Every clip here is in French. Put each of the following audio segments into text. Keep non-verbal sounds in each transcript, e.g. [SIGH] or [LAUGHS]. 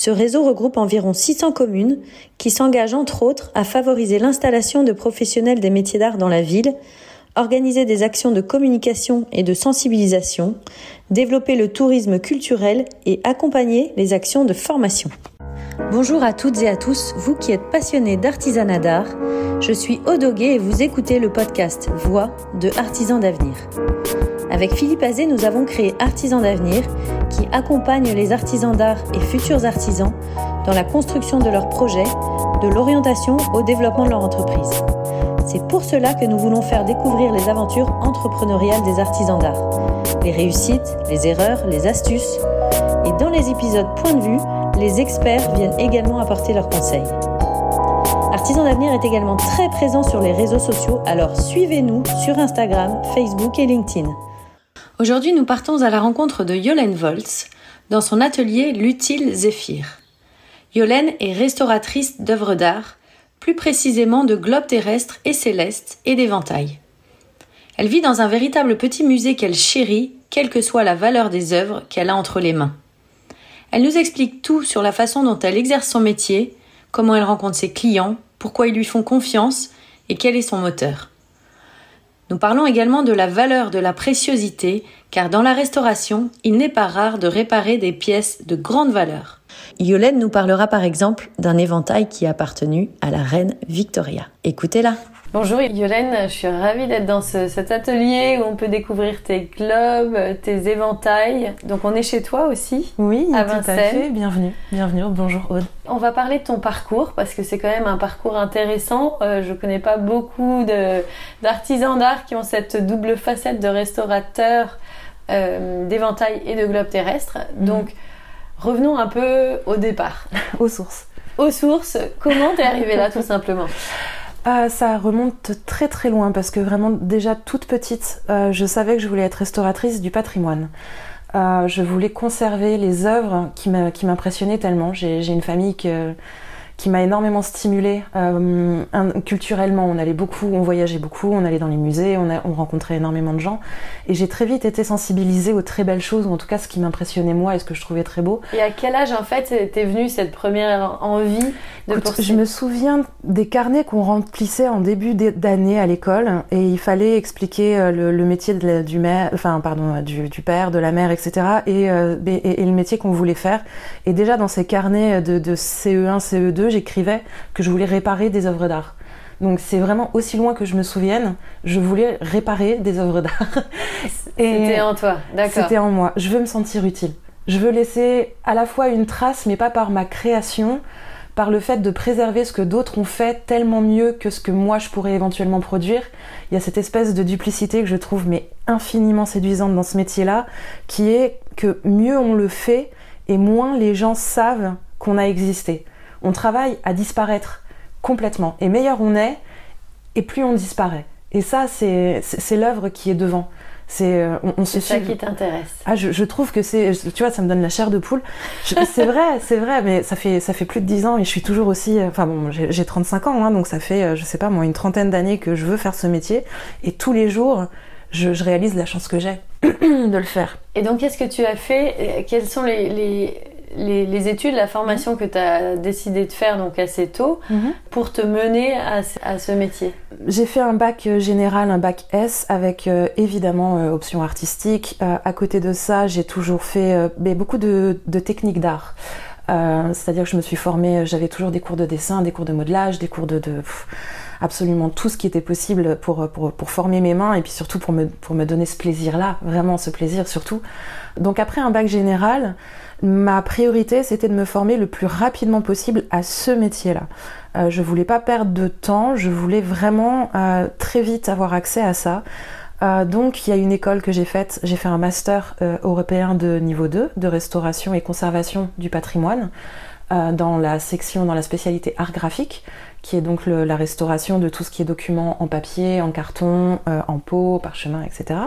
Ce réseau regroupe environ 600 communes qui s'engagent entre autres à favoriser l'installation de professionnels des métiers d'art dans la ville, organiser des actions de communication et de sensibilisation, développer le tourisme culturel et accompagner les actions de formation. Bonjour à toutes et à tous, vous qui êtes passionnés d'artisanat d'art. Je suis Odoguet et vous écoutez le podcast Voix de Artisans d'avenir. Avec Philippe Azé, nous avons créé Artisans d'avenir qui accompagne les artisans d'art et futurs artisans dans la construction de leurs projets, de l'orientation au développement de leur entreprise. C'est pour cela que nous voulons faire découvrir les aventures entrepreneuriales des artisans d'art, les réussites, les erreurs, les astuces. Et dans les épisodes Point de vue, les experts viennent également apporter leurs conseils. Artisans d'avenir est également très présent sur les réseaux sociaux, alors suivez-nous sur Instagram, Facebook et LinkedIn. Aujourd'hui, nous partons à la rencontre de Yolène Volz dans son atelier L'utile Zéphyr. Yolène est restauratrice d'œuvres d'art, plus précisément de globes terrestres et célestes et d'éventails. Elle vit dans un véritable petit musée qu'elle chérit, quelle que soit la valeur des œuvres qu'elle a entre les mains. Elle nous explique tout sur la façon dont elle exerce son métier, comment elle rencontre ses clients, pourquoi ils lui font confiance et quel est son moteur. Nous parlons également de la valeur de la préciosité, car dans la restauration, il n'est pas rare de réparer des pièces de grande valeur. Yolène nous parlera par exemple d'un éventail qui a appartenu à la reine Victoria. Écoutez-la. Bonjour Yolène, je suis ravie d'être dans cet atelier où on peut découvrir tes globes, tes éventails. Donc on est chez toi aussi Oui, à tout à fait. Bienvenue, bienvenue. Bonjour Aude. On va parler de ton parcours parce que c'est quand même un parcours intéressant. Euh, je connais pas beaucoup d'artisans d'art qui ont cette double facette de restaurateur euh, d'éventails et de globes terrestres. Mhm. Donc revenons un peu au départ. Aux sources. Aux sources. Comment t'es arrivée là tout simplement? Ah, ça remonte très très loin parce que vraiment déjà toute petite, euh, je savais que je voulais être restauratrice du patrimoine. Euh, je voulais conserver les œuvres qui m'impressionnaient tellement. J'ai une famille que qui m'a énormément stimulée euh, culturellement. On allait beaucoup, on voyageait beaucoup, on allait dans les musées, on, a, on rencontrait énormément de gens. Et j'ai très vite été sensibilisée aux très belles choses, ou en tout cas ce qui m'impressionnait moi et ce que je trouvais très beau. Et à quel âge en fait t'es venue cette première envie de Écoute, Je me souviens des carnets qu'on remplissait en début d'année à l'école et il fallait expliquer euh, le, métier de du mère, enfin pardon, du, du, père, de la mère, etc. Euh, et, et, le métier qu'on voulait faire. Et déjà dans ces carnets de, de CE1, CE2, j'écrivais que je voulais réparer des œuvres d'art. Donc c'est vraiment aussi loin que je me souvienne, je voulais réparer des œuvres d'art. C'était en toi, d'accord. C'était en moi. Je veux me sentir utile. Je veux laisser à la fois une trace, mais pas par ma création, par le fait de préserver ce que d'autres ont fait tellement mieux que ce que moi je pourrais éventuellement produire. Il y a cette espèce de duplicité que je trouve mais infiniment séduisante dans ce métier-là, qui est que mieux on le fait et moins les gens savent qu'on a existé on travaille à disparaître complètement. Et meilleur on est, et plus on disparaît. Et ça, c'est l'œuvre qui est devant. C'est euh, on, ça qui t'intéresse. Ah, je, trouve que c'est, tu vois, ça me donne la chair de poule. [LAUGHS] C'est vrai, c'est vrai, mais ça fait ça fait plus de 10 ans et je suis toujours aussi. Euh, enfin bon, j'ai 35 ans, hein, donc ça fait, euh, je sais pas moi, une trentaine d'années que je veux faire ce métier et tous les jours, je, réalise la chance que j'ai [CLEARS THROAT] de le faire. Et donc, qu'est-ce que tu as fait? Quels sont les les, études, la formation que tu as décidé de faire donc assez tôt mhm. pour te mener à, ce métier J'ai fait un bac euh, général, un bac S avec euh, évidemment euh, option artistique. à côté de ça, j'ai toujours fait beaucoup de, techniques d'art. C'est-à-dire que je me suis formée, j'avais toujours des cours de dessin, des cours de modelage, des cours de, absolument tout ce qui était possible pour, pour, pour, former mes mains et puis surtout pour me, pour me donner ce plaisir-là, vraiment ce plaisir surtout. Donc après un bac général, ma priorité c'était de me former le plus rapidement possible à ce métier-là. Euh, je voulais pas perdre de temps, je voulais vraiment euh, très vite avoir accès à ça. Euh, donc il y a une école que j'ai faite, j'ai fait un master euh, européen de niveau 2 de restauration et conservation du patrimoine. dans la section, dans la spécialité art graphique, qui est donc la restauration de tout ce qui est documents en papier, en carton, en peau, parchemin, etc.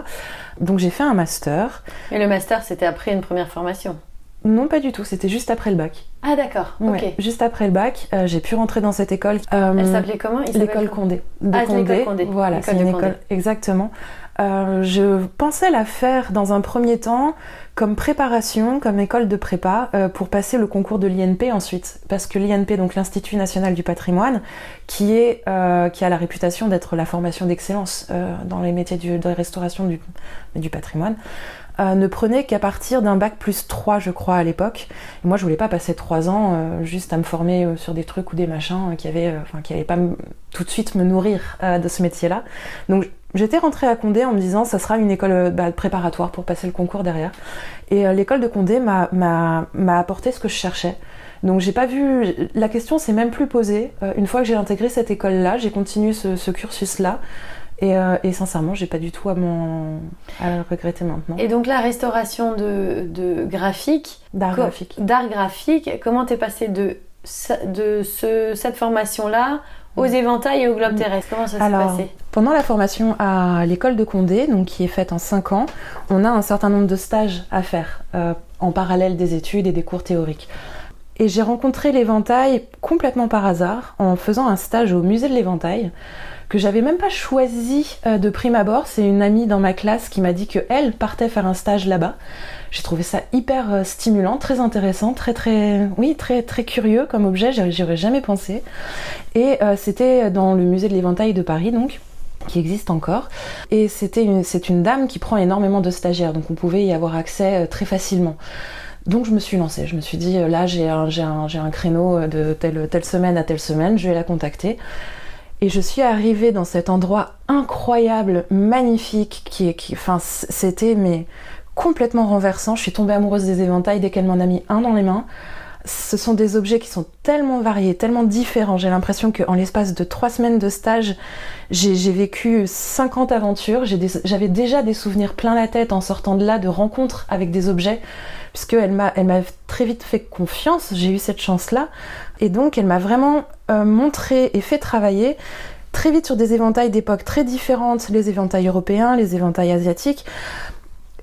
Donc j'ai fait un master. Et le master, c'était après une première formation? Non, pas du tout. C'était juste après le bac. Ah d'accord. ok. Juste après le bac, euh, j'ai pu rentrer dans cette école. Euh, Elle s'appelait comment? L'école Condé. De ah, Condé. Condé. Voilà, c'est une école exactement. Euh, je pensais la faire dans un premier temps comme préparation, comme école de prépa pour passer le concours de l'INP ensuite, parce que l'INP, donc l'Institut national du patrimoine, qui est qui a la réputation d'être la formation d'excellence dans les métiers de restauration du, du patrimoine. Euh, ne prenait qu'à partir d'un bac plus 3, je crois, à l'époque. Moi, je voulais pas passer 3 ans euh, juste à me former euh, sur des trucs ou des machins qui avaient, enfin, qui pas tout de suite me nourrir de ce métier-là. Donc, j'étais rentrée à Condé en me disant, ça sera une école bah, préparatoire pour passer le concours derrière. Et l'école de Condé m'a apporté ce que je cherchais. Donc j'ai pas vu, la question s'est même plus posée. une fois que j'ai intégré cette école-là, j'ai continué ce cursus-là. Euh, et, sincèrement, j'ai pas du tout à, m'en regretter maintenant. Et donc la restauration de, de graphique, d'art graphique, d'art graphique, comment t'es passé de, de ce, cette formation-là aux éventails et au globe terrestre? Comment ça s'est passé? Pendant la formation à l'école de Condé, donc qui est faite en 5 ans, on a un certain nombre de stages à faire euh, en parallèle des études et des cours théoriques. Et j'ai rencontré l'éventail complètement par hasard en faisant un stage au musée de l'éventail que j'avais même pas choisi euh, de prime abord. C'est une amie dans ma classe qui m'a dit que elle partait faire un stage là-bas. J'ai trouvé ça hyper euh, stimulant, très intéressant, très très oui très très curieux comme objet. J'aurais jamais pensé. Et euh, c'était dans le musée de l'Éventail de Paris donc qui existe encore. Et c'était c'est une dame qui prend énormément de stagiaires, donc on pouvait y avoir accès très facilement. Donc je me suis lancée, je me suis dit là j'ai un, un, un, créneau de telle, telle semaine à telle semaine, je vais la contacter. Et je suis arrivée dans cet endroit incroyable, magnifique, qui est, qui, enfin, c'était mais complètement renversant. Je suis tombée amoureuse des éventails dès qu'elle m'en a mis un dans les mains. Ce sont des objets qui sont tellement variés, tellement différents. J'ai l'impression qu'en l'espace de trois semaines de stage, j'ai vécu 50 aventures. J'avais déjà des souvenirs plein la tête en sortant de là, de rencontres avec des objets, puisqu'elle m'a elle m'a très vite fait confiance. J'ai eu cette chance-là. Et donc, elle m'a vraiment euh, montré et fait travailler très vite sur des éventails d'époques très différentes, les éventails européens, les éventails asiatiques.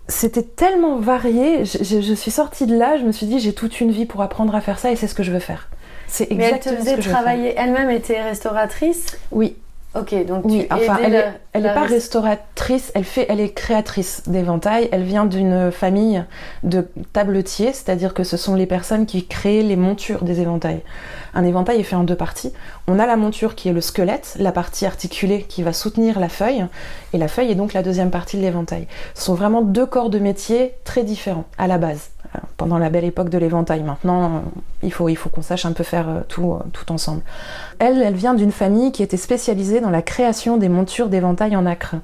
C'était tellement varié, je, suis sortie de là, je me suis dit j'ai toute une vie pour apprendre à faire ça et c'est ce que je veux faire. C'est exactement Mais elle te faisait travailler, elle-même était restauratrice? Oui, Ok, donc oui, enfin, elle, est, elle est pas restauratrice, elle fait, elle est créatrice d'éventails. Elle vient d'une famille de tabletiers, c'est-à-dire que ce sont les personnes qui créent les montures des éventails. Un éventail est fait en deux parties. On a la monture qui est le squelette, la partie articulée qui va soutenir la feuille, et la feuille est donc la deuxième partie de l'éventail. Ce sont vraiment deux corps de métier très différents à la base pendant la belle époque de l'éventail. Maintenant, euh, il faut, qu'on sache un peu faire euh, tout, euh, ensemble. Elle, elle vient d'une famille qui était spécialisée dans la création des montures d'éventail en acre.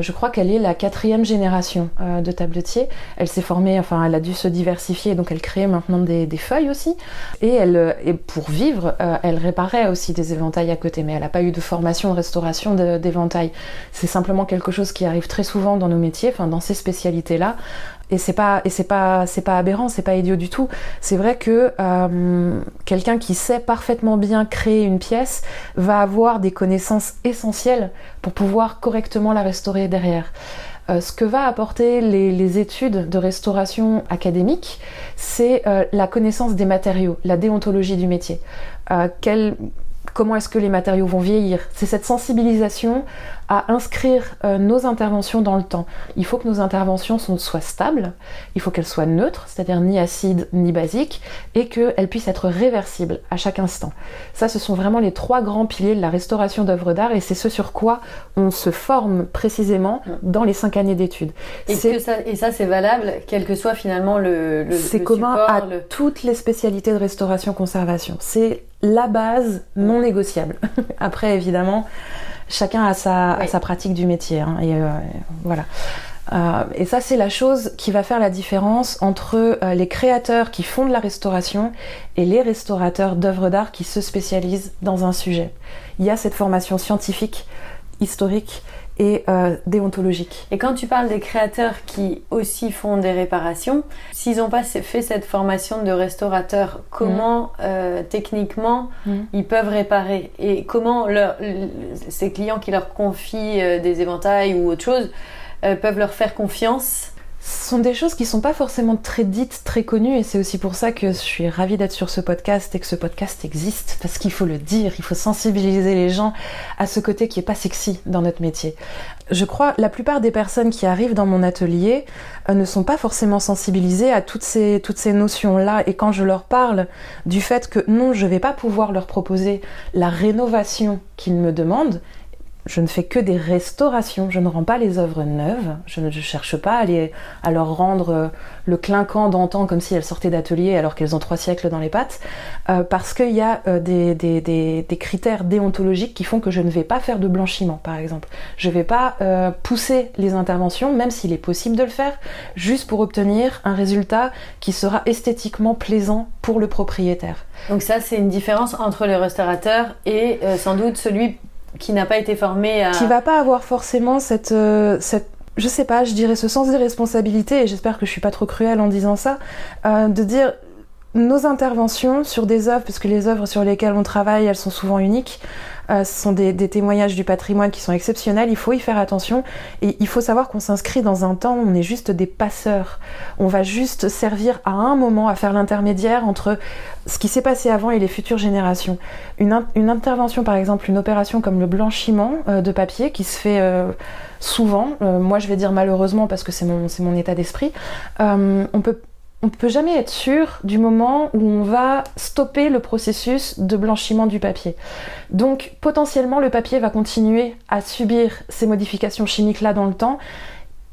je crois qu'elle est la quatrième génération de tabletier. Elle s'est formée, enfin, elle a dû se diversifier, donc elle crée maintenant des, feuilles aussi. Et elle, pour vivre, elle réparait aussi des éventails à côté, mais elle n'a pas eu de formation de restauration d'éventail. C'est simplement quelque chose qui arrive très souvent dans nos métiers, enfin, dans ces spécialités-là et c'est pas pas c'est pas aberrant, c'est pas idiot du tout. C'est vrai que euh, quelqu'un qui sait parfaitement bien créer une pièce va avoir des connaissances essentielles pour pouvoir correctement la restaurer derrière. Euh, ce que va apporter les, études de restauration académique, c'est euh, la connaissance des matériaux, la déontologie du métier. Comment est-ce que les matériaux vont vieillir? C'est cette sensibilisation à inscrire euh, nos interventions dans le temps. Il faut que nos interventions soient stables, il faut qu'elles soient neutres, c'est-à-dire ni acides ni basiques, et qu'elles puissent être réversibles à chaque instant. Ça, ce sont vraiment les trois grands piliers de la restauration d'œuvres d'art, et c'est ce sur quoi on se forme précisément dans les cinq années d'études. Et, ça, et ça, c'est valable, quel que soit finalement le, le C'est commun à toutes les spécialités de restauration-conservation. C'est la base non négociable. [LAUGHS] Après, évidemment, chacun a sa, sa pratique du métier. Hein, et euh, voilà. Euh, et ça, c'est la chose qui va faire la différence entre euh, les créateurs qui font de la restauration et les restaurateurs d'œuvres d'art qui se spécialisent dans un sujet. Il y a cette formation scientifique, historique et euh, déontologique. Et quand tu parles des créateurs qui aussi font des réparations, s'ils n'ont pas fait cette formation de restaurateur, comment mm. euh, techniquement mm. ils peuvent réparer? Et comment leur, ces clients qui leur confient euh, des éventails ou autre chose peuvent leur faire confiance ce sont des choses qui sont pas forcément très dites, très connues, et c'est aussi pour ça que je suis ravie d'être sur ce podcast et que ce podcast existe, parce qu'il faut le dire, il faut sensibiliser les gens à ce côté qui est pas sexy dans notre métier. Je crois la plupart des personnes qui arrivent dans mon atelier euh, ne sont pas forcément sensibilisées à toutes ces toutes ces notions là, et quand je leur parle du fait que non, je vais pas pouvoir leur proposer la rénovation qu'ils me demandent, je ne fais que des restaurations, je ne rends pas les œuvres neuves, je ne cherche pas à, leur rendre euh, le clinquant d'antan comme si elles sortaient d'atelier alors qu'elles ont trois siècles dans les pattes, euh, parce qu'il y a euh, des, critères déontologiques qui font que je ne vais pas faire de blanchiment, par exemple. Je ne vais pas pousser les interventions, même s'il est possible de le faire, juste pour obtenir un résultat qui sera esthétiquement plaisant pour le propriétaire. Donc ça, c'est une différence entre le restaurateur et sans doute celui qui n'a pas été formé à... Qui va pas avoir forcément cette, euh, cette je sais pas, je dirais ce sens des responsabilités, et j'espère que je suis pas trop cruelle en disant ça, euh, de dire nos interventions sur des œuvres, parce que les œuvres sur lesquelles on travaille, elles sont souvent uniques, euh, ce sont des, témoignages du patrimoine qui sont exceptionnels, il faut y faire attention et il faut savoir qu'on s'inscrit dans un temps où on est juste des passeurs. On va juste servir à un moment à faire l'intermédiaire entre ce qui s'est passé avant et les futures générations. Une, intervention par exemple, une opération comme le blanchiment euh, de papier qui se fait euh, souvent, moi je vais dire malheureusement parce que c'est mon, mon état d'esprit, on peut on ne peut jamais être sûr du moment où on va stopper le processus de blanchiment du papier. Donc potentiellement le papier va continuer à subir ces modifications chimiques là dans le temps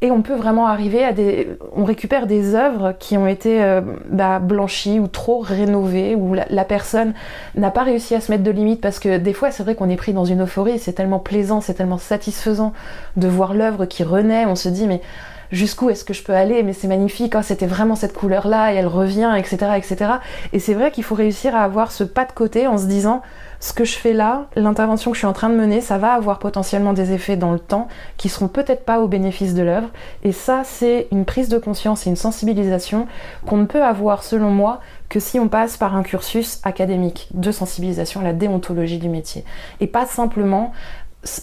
et on peut vraiment arriver à des... On récupère des œuvres qui ont été euh, bah, blanchies ou trop rénovées, où la, personne n'a pas réussi à se mettre de limite, parce que des fois c'est vrai qu'on est pris dans une euphorie, c'est tellement plaisant, c'est tellement satisfaisant de voir l'œuvre qui renaît, on se dit mais jusqu'où est-ce que je peux aller, mais c'est magnifique, hein, c'était vraiment cette couleur-là et elle revient, etc. etc. Et c'est vrai qu'il faut réussir à avoir ce pas de côté en se disant, ce que je fais là, l'intervention que je suis en train de mener, ça va avoir potentiellement des effets dans le temps qui seront peut-être pas au bénéfice de l'œuvre. Et ça, c'est une prise de conscience et une sensibilisation qu'on ne peut avoir, selon moi, que si on passe par un cursus académique de sensibilisation à la déontologie du métier. Et pas simplement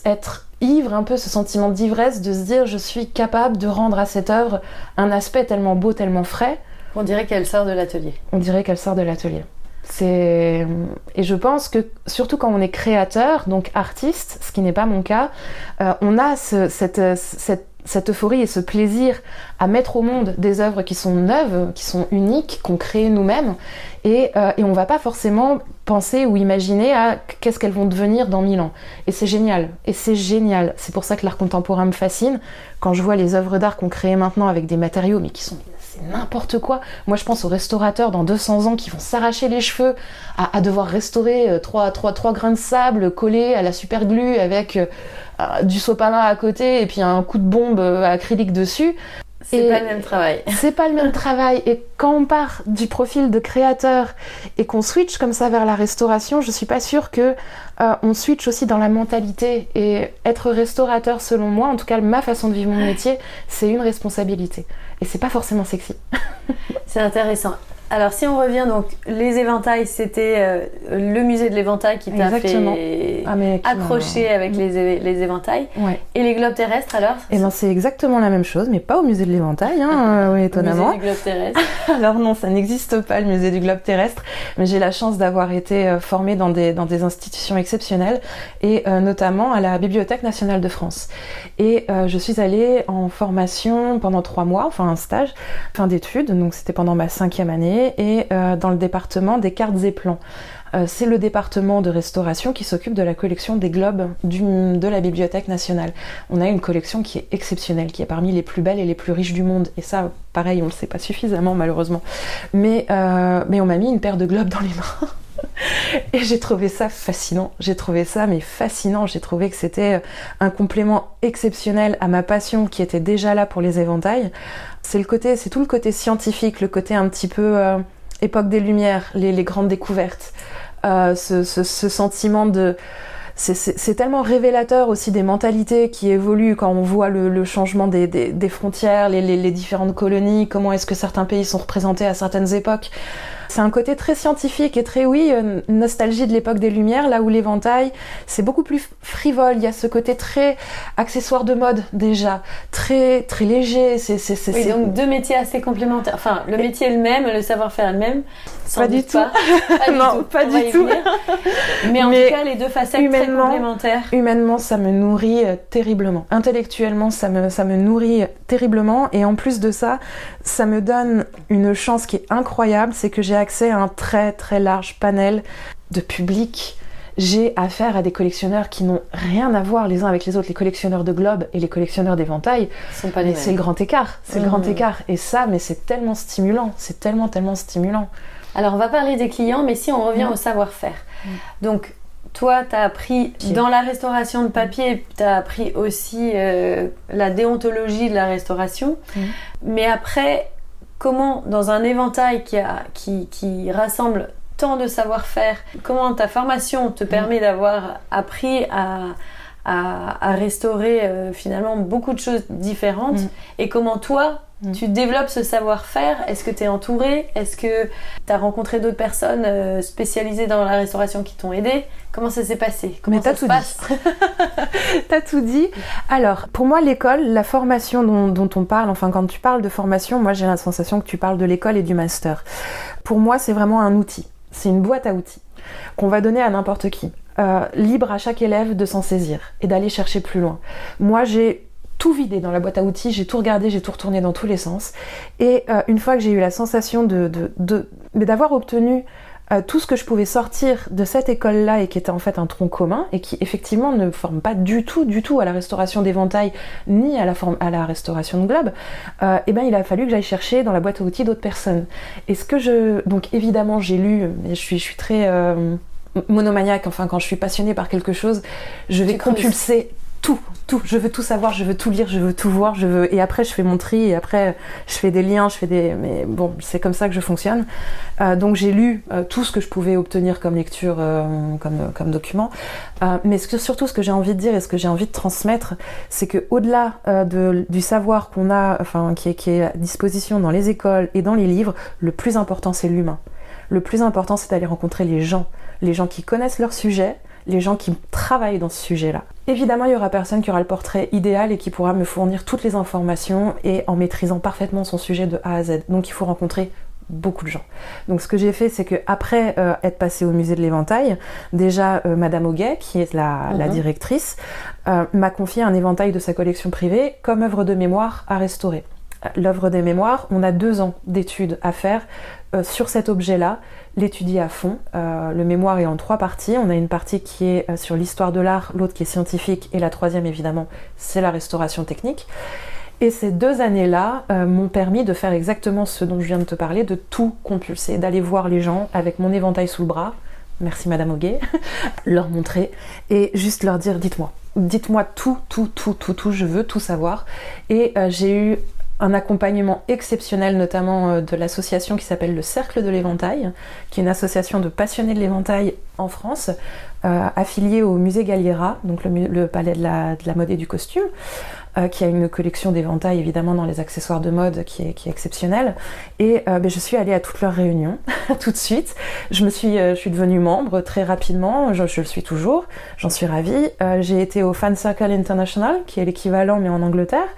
être ivre, un peu ce sentiment d'ivresse de se dire je suis capable de rendre à cette œuvre un aspect tellement beau, tellement frais. On dirait qu'elle sort de l'atelier. On dirait qu'elle sort de l'atelier. C'est et je pense que surtout quand on est créateur, donc artiste, ce qui n'est pas mon cas, euh, on a cette, cette cette euphorie et ce plaisir à mettre au monde des œuvres qui sont neuves, qui sont uniques, qu'on crée nous-mêmes, et, euh, et on va pas forcément penser ou imaginer à qu'est-ce qu'elles vont devenir dans mille ans. Et c'est génial, et c'est génial. C'est pour ça que l'art contemporain me fascine. Quand je vois les œuvres d'art qu'on crée maintenant avec des matériaux, mais qui sont c'est n'importe quoi. Moi, je pense aux restaurateurs dans 200 ans qui vont s'arracher les cheveux à, devoir restaurer euh, trois, trois, trois grains de sable collés à la super glue avec euh, euh, du sopalin à côté et puis un coup de bombe acrylique dessus. C'est pas le même travail. [LAUGHS] C'est pas le même travail. Et quand on part du profil de créateur et qu'on switch comme ça vers la restauration, je suis pas sûre que euh, on switch aussi dans la mentalité. Et être restaurateur, selon moi, en tout cas ma façon de vivre mon [SIGHS] métier, c'est une responsabilité. Et c'est pas forcément sexy. [LAUGHS] c'est intéressant. Alors si on revient donc les éventails, c'était euh, le musée de l'éventail qui t'a fait ah, accrocher avec les, les éventails. Et les globes terrestres alors Eh ben c'est exactement la même chose, mais pas au musée de l'éventail, hein, [LAUGHS] oui, étonnamment. Musée du globe terrestre. [LAUGHS] alors non, ça n'existe pas le musée du globe terrestre, mais j'ai la chance d'avoir été euh, formée dans des dans des institutions exceptionnelles et euh, notamment à la Bibliothèque nationale de France. Et je suis allée en formation pendant trois mois, enfin un stage, fin d'études, donc c'était pendant ma cinquième année et euh, dans le département des cartes et plans. Euh, c'est le département de restauration qui s'occupe de la collection des globes de la Bibliothèque nationale. On a une collection qui est exceptionnelle, qui est parmi les plus belles et les plus riches du monde. Et ça, pareil, on ne le sait pas suffisamment malheureusement. Euh, mais on m'a mis une paire de globes dans les mains. Et j'ai trouvé ça fascinant. J'ai trouvé ça mais fascinant. J'ai trouvé que c'était un complément exceptionnel à ma passion qui était déjà là pour les éventails. C'est le côté, c'est tout le côté scientifique, le côté un petit peu euh, époque des Lumières, les, grandes découvertes, euh, ce, sentiment de c'est tellement révélateur aussi des mentalités qui évoluent quand on voit le, changement des, frontières, les, différentes colonies, comment est-ce que certains pays sont représentés à certaines époques. C'est un côté très scientifique et très, oui, euh, nostalgie de l'époque des Lumières, là où l'éventail, c'est beaucoup plus frivole. Il y a ce côté très accessoire de mode déjà, très très léger. C'est oui, donc deux métiers assez complémentaires. Enfin, le métier est le même, le savoir-faire est le même. [LAUGHS] Pas du, tout. non, pas du tout. Mais en tout cas, les deux facettes très complémentaires. Humainement, ça me nourrit euh, terriblement. Intellectuellement, ça me ça me nourrit terriblement. Et en plus de ça, ça me donne une chance qui est incroyable, c'est que j'ai accès à un très très large panel de public. J'ai affaire à des collectionneurs qui n'ont rien à voir les uns avec les autres. Les collectionneurs de globes et les collectionneurs d'éventail, c'est le grand écart. C'est le grand mmh. écart. Et ça, mais c'est tellement stimulant. C'est tellement, tellement stimulant. Alors, on va parler des clients, mais si on revient mmh. au savoir-faire. Mmh. Donc, toi, tu as appris dans la restauration de papier, tu as appris aussi euh, la déontologie de la restauration. Mais après, comment dans un éventail qui, rassemble tant de savoir-faire, comment ta formation te permet d'avoir appris à, restaurer euh, finalement beaucoup de choses différentes mm. et comment toi Mm. Tu développes ce savoir-faire? Est-ce que tu es entouré? Est-ce que tu as rencontré d'autres personnes euh, spécialisées dans la restauration qui t'ont aidé? Comment ça s'est passé? Comment Mais ça se passe? [LAUGHS] T'as tout dit. Alors, pour moi, l'école, la formation dont, on parle, enfin, quand tu parles de formation, moi j'ai la sensation que tu parles de l'école et du master. Pour moi, c'est vraiment un outil. C'est une boîte à outils qu'on va donner à n'importe qui. Euh, libre à chaque élève de s'en saisir et d'aller chercher plus loin. Moi, j'ai tout vidé dans la boîte à outils, j'ai tout regardé, j'ai tout retourné dans tous les sens. Et euh, une fois que j'ai eu la sensation de, d'avoir obtenu euh, tout ce que je pouvais sortir de cette école-là et qui était en fait un tronc commun et qui effectivement ne forme pas du tout, du tout à la restauration d'éventail ni à la, forme, à la restauration de globe, et euh, eh ben il a fallu que j'aille chercher dans la boîte à outils d'autres personnes. Et ce que je, donc évidemment j'ai lu, mais je suis, je suis très monomaniaque, enfin quand je suis passionnée par quelque chose, je vais compulser tout, tout. Je veux tout savoir, je veux tout lire, je veux tout voir, je veux. Et après, je fais mon tri, et après, je fais des liens, je fais des. Mais bon, c'est comme ça que je fonctionne. Euh, donc, j'ai lu euh, tout ce que je pouvais obtenir comme lecture, euh, comme, comme document. mais surtout, ce que j'ai envie de dire et ce que j'ai envie de transmettre, c'est que au-delà de, du savoir qu'on a, enfin, qui est, qui est à disposition dans les écoles et dans les livres, le plus important, c'est l'humain. Le plus important, c'est d'aller rencontrer les gens, les gens qui connaissent leur sujet, les gens qui travaillent dans ce sujet-là. Évidemment, il y aura personne qui aura le portrait idéal et qui pourra me fournir toutes les informations et en maîtrisant parfaitement son sujet de A à Z. Donc il faut rencontrer beaucoup de gens. Donc ce que j'ai fait, c'est que après euh, être passé au musée de l'éventail, déjà euh, Madame Auguet, qui est la, la mhm. directrice, euh, m'a confié un éventail de sa collection privée comme œuvre de mémoire à restaurer. L'œuvre des mémoires, on a deux ans d'études à faire sur cet objet-là l'étudier à fond. Euh, le mémoire est en trois parties. On a une partie qui est euh, sur l'histoire de l'art, l'autre qui est scientifique, et la troisième évidemment, c'est la restauration technique. Et ces deux années-là euh, m'ont permis de faire exactement ce dont je viens de te parler, de tout compulser, d'aller voir les gens avec mon éventail sous le bras, merci Madame Auguet, [LAUGHS] leur montrer et juste leur dire dites-moi, dites-moi tout, tout, tout, tout, tout, je veux tout savoir. Et j'ai eu un accompagnement exceptionnel, notamment euh, de l'association qui s'appelle le Cercle de l'Éventail, qui est une association de passionnés de l'éventail en France, euh, affiliée au musée Galliera, donc le, palais de la, mode et du costume, euh, qui a une collection d'éventail évidemment dans les accessoires de mode qui est, exceptionnelle. Et ben, je suis allée à toutes leurs réunions [LAUGHS] tout de suite. Je me suis, je suis devenue membre très rapidement, je, je le suis toujours, j'en suis ravie. J'ai été au Fan Circle International, qui est l'équivalent mais en Angleterre.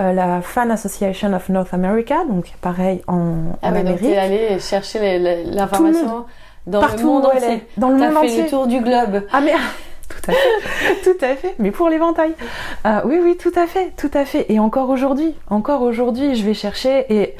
Euh, la Fan Association of North America, donc pareil en, ah en Amérique. Donc allé chercher l'information dans Partout le monde entier. Dans le monde fait le tour du globe. Ah mais [LAUGHS] tout à fait. Mais pour l'éventail. Euh, oui, oui, tout à fait, tout à fait. Et encore aujourd'hui, encore aujourd'hui, je vais chercher et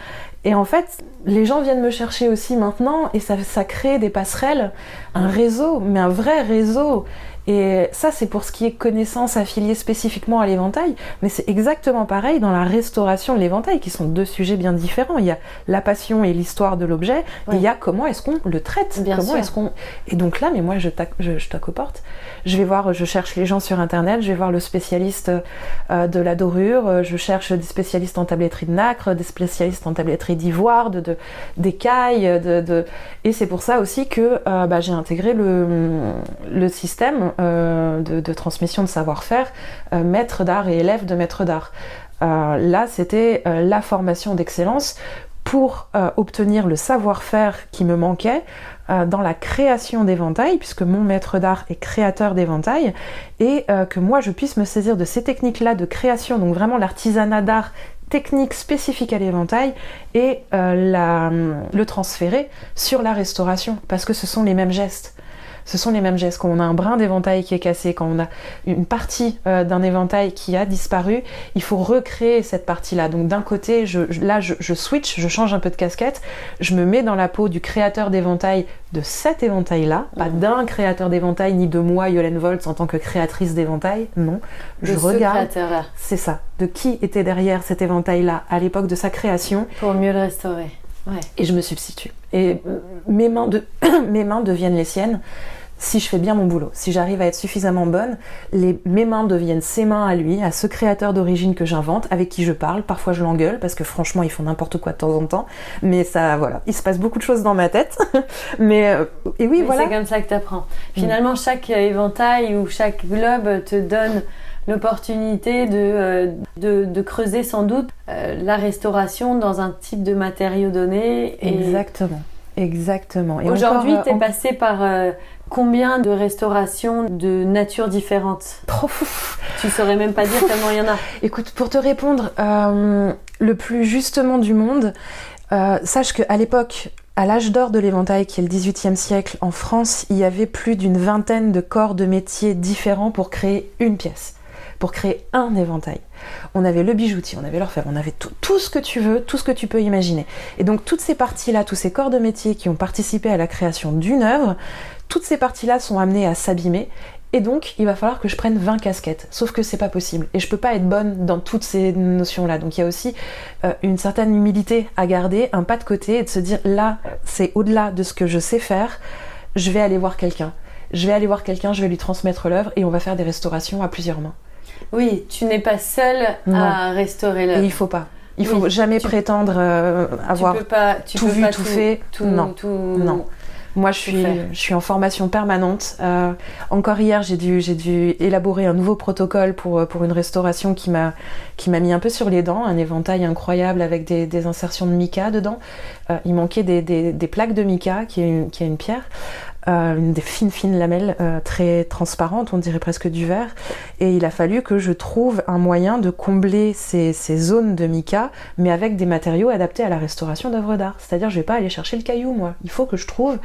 et en fait, les gens viennent me chercher aussi maintenant et ça, ça crée des passerelles, un réseau, mais un vrai réseau. Et ça, c'est pour ce qui est connaissance affiliée spécifiquement à l'éventail, mais c'est exactement pareil dans la restauration de l'éventail, qui sont deux sujets bien différents. Il y a la passion et l'histoire de l'objet, et il y a comment est-ce qu'on le traite. comment est-ce qu'on Et donc là, mais moi, je, je, je toque aux portes. Je vais voir, je cherche les gens sur internet, je vais voir le spécialiste euh, de la dorure, je cherche des spécialistes en tabletterie de nacre, des spécialistes en tabletterie d'ivoire, de, de d'écailles, de, de, et c'est pour ça aussi que euh, bah, j'ai intégré le, le système de, transmission de savoir-faire, maître d'art et élève de maître d'art. là, c'était la formation d'excellence pour obtenir le savoir-faire qui me manquait dans la création d'éventails, puisque mon maître d'art est créateur d'éventails, et que moi je puisse me saisir de ces techniques-là de création, donc vraiment l'artisanat d'art technique spécifique à l'éventail et euh, le transférer sur la restauration, parce que ce sont les mêmes gestes ce sont les mêmes gestes. Quand on a un brin d'éventail qui est cassé, quand on a une partie euh, d'un éventail qui a disparu, il faut recréer cette partie-là. Donc d'un côté, je, là, je, switch, je change un peu de casquette, je me mets dans la peau du créateur d'éventail de cet éventail-là, pas mmh. d'un créateur d'éventail, ni de moi, Yolène Voltz, en tant que créatrice d'éventail, non. je regarde. C'est ça. De qui était derrière cet éventail-là à l'époque de sa création. Pour mieux le restaurer. Et je me substitue. Et mes mains, de... [CLEARS THROAT] mes mains deviennent les siennes si je fais bien mon boulot. Si j'arrive à être suffisamment bonne, les... mes mains deviennent ses mains à lui, à ce créateur d'origine que j'invente, avec qui je parle. Parfois je l'engueule parce que franchement ils font n'importe quoi de temps en temps. Mais ça, voilà, il se passe beaucoup de choses dans ma tête. [LAUGHS] mais euh, et oui, voilà. C'est comme ça que tu apprends. Finalement, chaque éventail ou chaque globe te donne l'opportunité de, euh, de, de, creuser sans doute euh, la restauration dans un type de matériau donné. Exactement. Exactement. Aujourd'hui, tu es passé par euh, combien de restaurations de nature différentes? Tu saurais même pas dire tellement il y en a. Écoute, pour te répondre le plus justement du monde, sache qu'à l'époque, à l'âge d'or de l'éventail, qui est le XVIIIe siècle, en France, il y avait plus d'une vingtaine de corps de métiers différents pour créer une pièce pour créer un éventail. On avait le bijoutier, on avait l'orfèvre, on avait tout, ce que tu veux, tout ce que tu peux imaginer. Et donc toutes ces parties-là, tous ces corps de métier qui ont participé à la création d'une œuvre, toutes ces parties-là sont amenées à s'abîmer et donc, il va falloir que je prenne 20 casquettes. Sauf que c'est pas possible. Et je peux pas être bonne dans toutes ces notions-là. Donc, il y a aussi euh, une certaine humilité à garder, un pas de côté et de se dire là, c'est au-delà de ce que je sais faire. Je vais aller voir quelqu'un. Je vais aller voir quelqu'un, je vais lui transmettre l'œuvre et on va faire des restaurations à plusieurs mains. Oui, tu n'es pas seule à restaurer l'œuvre. Il faut pas. Il faut jamais prétendre euh, avoir tout vu, tout, fait. non. non. Moi, je suis, je suis en formation permanente. Euh, encore hier, j'ai dû, j'ai dû élaborer un nouveau protocole pour, euh, pour une restauration qui m'a, qui m'a mis un peu sur les dents, un éventail incroyable avec des, des insertions de mica dedans. il manquait des, des, des, plaques de mica, qui est une, qui est une pierre. Euh, une des fines fines lamelles euh, très transparentes, on dirait presque du verre. Et il a fallu que je trouve un moyen de combler ces, ces zones de mica, mais avec des matériaux adaptés à la restauration d'œuvres d'art. C'est-à-dire, je vais pas aller chercher le caillou, moi. Il faut que je trouve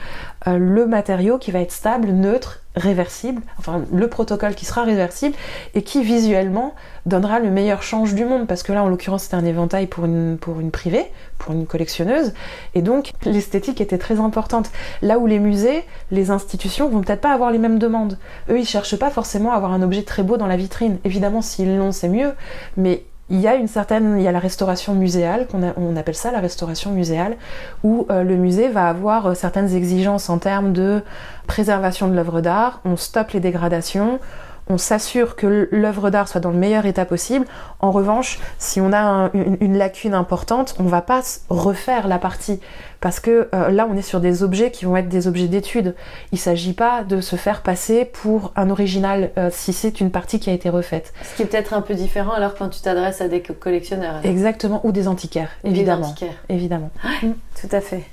euh, le matériau qui va être stable, neutre réversible, enfin le protocole qui sera réversible et qui visuellement donnera le meilleur change du monde parce que là en l'occurrence c'était un éventail pour une, pour une privée, pour une collectionneuse et donc l'esthétique était très importante. Là où les musées, les institutions vont peut-être pas avoir les mêmes demandes. Eux ils cherchent pas forcément à avoir un objet très beau dans la vitrine. Évidemment s'ils l'ont c'est mieux mais il y a une certaine, il y a la restauration muséale, qu'on on appelle ça la restauration muséale, où euh, le musée va avoir euh, certaines exigences en termes de préservation de l'œuvre d'art, on stoppe les dégradations, on s'assure que l'œuvre d'art soit dans le meilleur état possible. En revanche, si on a une, lacune importante, on va pas refaire la partie parce que euh, là, on est sur des objets qui vont être des objets d'étude. Il s'agit pas de se faire passer pour un original euh, si c'est une partie qui a été refaite. Ce qui est peut-être un peu différent alors quand tu t'adresses à des collectionneurs. Exactement, ou des antiquaires, évidemment. Des antiquaires. Évidemment. Tout à fait.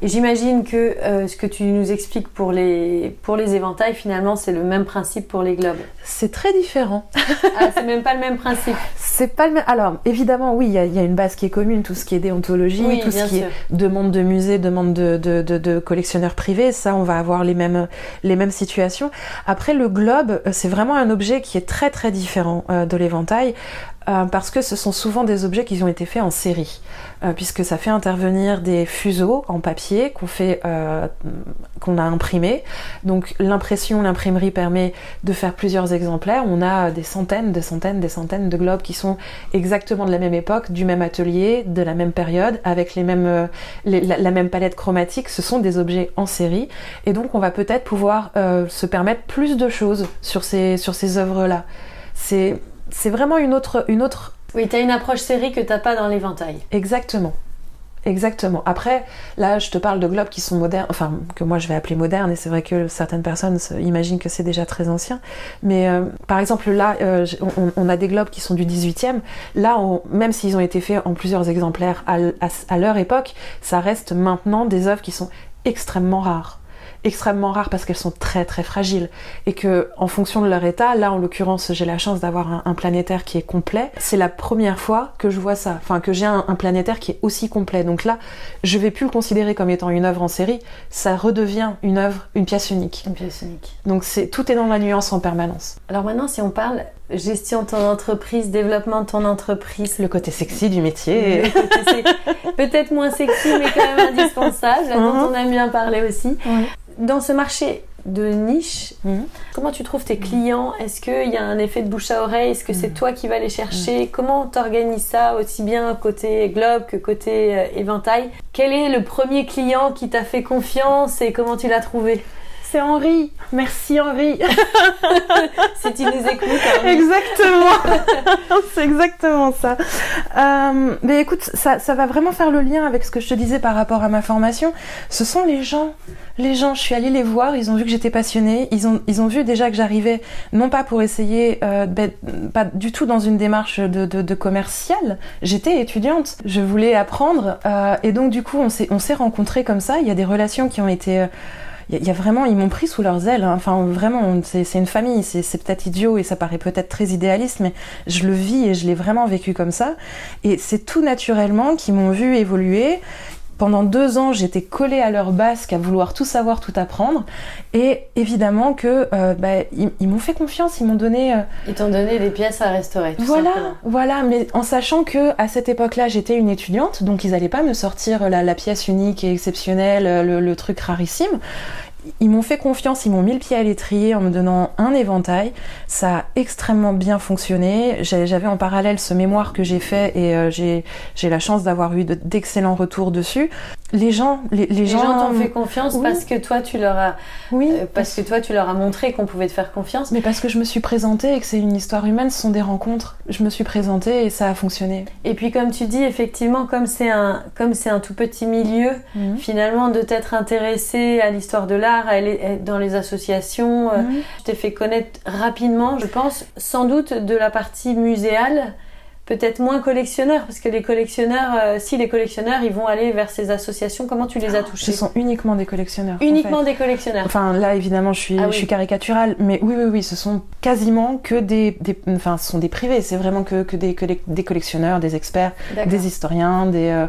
Et j'imagine que euh, ce que tu nous expliques pour les, pour les éventails, finalement, c'est le même principe pour les globes. C'est très différent. [LAUGHS] ah, c'est même pas le même principe. C'est pas le même. Alors, évidemment, oui, il y, a une base qui est commune, tout ce qui est déontologie, tout ce qui est demande de musée, demande de, de, de, de, collectionneurs privés, ça, on va avoir les mêmes, les mêmes situations. Après, le globe, euh, c'est vraiment un objet qui est très très différent euh, de l'éventail. Euh, parce que ce sont souvent des objets qui ont été faits en série, euh, puisque ça fait intervenir des fuseaux en papier qu'on fait, euh, qu'on a imprimés. Donc l'impression, l'imprimerie permet de faire plusieurs exemplaires. On a des centaines, des centaines, des centaines de globes qui sont exactement de la même époque, du même atelier, de la même période, avec les mêmes, la, même palette chromatique. Ce sont des objets en série, et donc on va peut-être pouvoir se permettre plus de choses sur ces sur ces œuvres-là. C'est c'est vraiment une autre, une autre. Oui, tu as une approche série que t'as pas dans l'éventail. Exactement. Exactement. Après, là, je te parle de globes qui sont modernes, enfin, que moi je vais appeler modernes, et c'est vrai que certaines personnes imaginent que c'est déjà très ancien. Mais euh, par exemple, là, euh, on, a des globes qui sont du 18e. Là, même s'ils ont été faits en plusieurs exemplaires à leur époque, ça reste maintenant des œuvres qui sont extrêmement rares extrêmement rares parce qu'elles sont très très fragiles et que en fonction de leur état, là en l'occurrence j'ai la chance d'avoir un, planétaire qui est complet. C'est la première fois que je vois ça, enfin que j'ai un, planétaire qui est aussi complet. Donc là, je vais plus le considérer comme étant une œuvre en série, ça redevient une œuvre, une pièce unique. Une pièce unique. Donc c'est tout est dans la nuance en permanence. Alors maintenant, si on parle gestion de ton entreprise, développement de ton entreprise. Le côté sexy du métier. Peut-être moins sexy, mais quand même indispensable, [LAUGHS] dont uh-huh. on aime bien parler aussi dans ce marché de niche, mhm. comment tu trouves tes clients? Est-ce qu'il y a un effet de bouche à oreille? Est-ce que c'est mhm. toi qui vas les chercher? Mhm. Comment tu organises ça aussi bien côté globe que côté euh, éventail? Quel est le premier client qui t'a fait confiance et comment tu l'as trouvé? C'est Henri. Merci Henri. [LAUGHS] si tu nous écoutes. Exactement. [LAUGHS] c'est exactement ça. Euh, mais écoute, ça, ça va vraiment faire le lien avec ce que je te disais par rapport à ma formation. Ce sont les gens les gens, je suis allée les voir, ils ont vu que j'étais passionnée, ils ont, ils ont vu déjà que j'arrivais, non pas pour essayer, euh, ben, pas du tout dans une démarche de, de, commercial, j'étais étudiante, je voulais apprendre, euh, et donc du coup on s'est, on s'est rencontrés comme ça, il y a des relations qui ont été... Il y, a vraiment, ils m'ont pris sous leurs ailes. Hein. Enfin, vraiment, c'est une famille. C'est peut-être idiot et ça paraît peut-être très idéaliste, mais je le vis et je l'ai vraiment vécu comme ça. Et c'est tout naturellement qu'ils m'ont vu évoluer, pendant deux ans, j'étais collée à leur basque à vouloir tout savoir, tout apprendre. Et évidemment que euh, bah, ils, m'ont fait confiance, ils m'ont donné. Euh, ils t'ont donné des pièces à restaurer. Tout voilà, voilà. Mais en sachant que à cette époque-là, j'étais une étudiante, donc ils n'allaient pas me sortir la, pièce unique et exceptionnelle, le, le truc rarissime ils m'ont fait confiance, ils m'ont mis le pied à l'étrier en me donnant un éventail. Ça a extrêmement bien fonctionné. J'avais en parallèle ce mémoire que j'ai fait et euh, j'ai la chance d'avoir eu d'excellents retours dessus. Les gens, les, gens, t'ont fait confiance parce que toi tu leur as, oui, euh, parce que toi tu leur as montré qu'on pouvait te faire confiance. Mais parce que je me suis présentée et que c'est une histoire humaine, ce sont des rencontres. Je me suis présentée et ça a fonctionné. Et puis comme tu dis, effectivement, comme c'est un, comme c'est un tout petit milieu, mhm. finalement de t'être intéressé à l'histoire de l'art elle est dans les associations. Euh, mhm. Je t'ai fait connaître rapidement, je pense, sans doute de la partie muséale peut-être moins collectionneurs, parce que les collectionneurs, euh, si les collectionneurs, ils vont aller vers ces associations, comment tu les as touchés Ce sont uniquement des collectionneurs. Uniquement des collectionneurs. Enfin, là, évidemment, je suis, ah je suis caricaturale, mais oui, oui, oui, ce sont quasiment que des, enfin, ce sont des privés. C'est vraiment que, que, des, que des collectionneurs, des experts, des historiens, des, euh,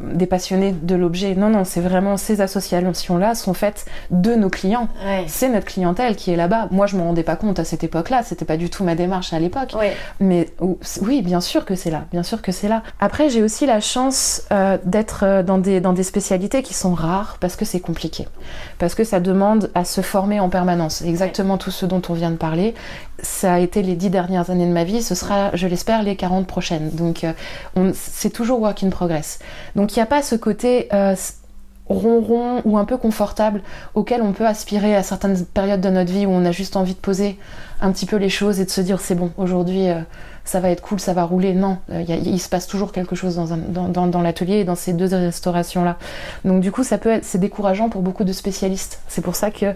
des passionnés de l'objet. Non, non, c'est vraiment ces associations-là sont faites de nos clients. C'est notre clientèle qui est là-bas. Moi, je me rendais pas compte à cette époque-là. C'était pas du tout ma démarche à l'époque. Mais oui, bien sûr que c'est là, bien sûr que c'est là. Après, j'ai aussi la chance euh, d'être euh, dans des, dans des spécialités qui sont rares parce que c'est compliqué, parce que ça demande à se former en permanence. Exactement tout ce dont on vient de parler, ça a été les dix dernières années de ma vie, ce sera, je l'espère, les 40 prochaines. Donc, euh, c'est toujours work in progress. Donc, il n'y a pas ce côté ronron ou un peu confortable auquel on peut aspirer à certaines périodes de notre vie où on a juste envie de poser un petit peu les choses et de se dire c'est bon, aujourd'hui ça va être cool, ça va rouler. Non, euh, il se passe toujours quelque chose dans, l'atelier et dans ces deux restaurations-là. Donc du coup, ça peut c'est décourageant pour beaucoup de spécialistes. C'est pour ça que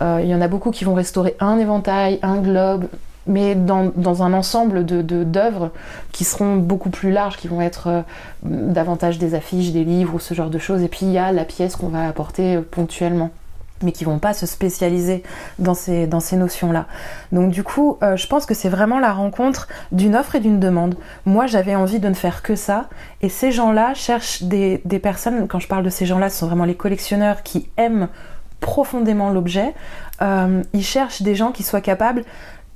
euh, y en a beaucoup qui vont restaurer un éventail, un globe, mais dans, un ensemble de, d'œuvres qui seront beaucoup plus larges, qui vont être euh, davantage des affiches, des livres ou ce genre de choses. Et puis il y a la pièce qu'on va apporter ponctuellement mais qui vont pas se spécialiser dans ces, dans ces notions-là. Donc du coup, euh, je pense que c'est vraiment la rencontre d'une offre et d'une demande. Moi, j'avais envie de ne faire que ça, et ces gens-là cherchent des, des, personnes, quand je parle de ces gens-là, ce sont vraiment les collectionneurs qui aiment profondément l'objet. Euh, ils cherchent des gens qui soient capables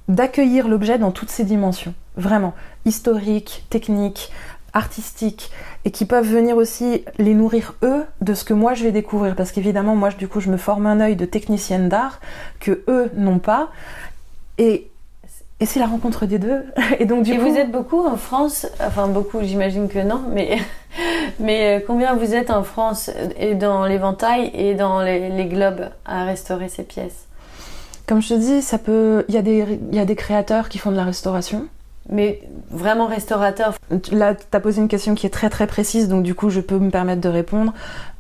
d'accueillir l'objet dans toutes ses dimensions. Vraiment. Historique, technique, artistiques et qui peuvent venir aussi les nourrir eux de ce que moi je vais découvrir parce qu'évidemment moi du coup je me forme un œil de technicienne d'art que eux n'ont pas et et c'est la rencontre des deux. [LAUGHS] Et donc du et vous êtes beaucoup en France, enfin beaucoup, j'imagine que non, mais [LAUGHS] mais euh, combien vous êtes en France et dans l'éventail et dans les, les, globes à restaurer ces pièces? Comme je te dis, ça peut, il y a des il y a des créateurs qui font de la restauration. mais vraiment restaurateur. Là, tu as posé une question qui est très très précise, donc du coup, je peux me permettre de répondre.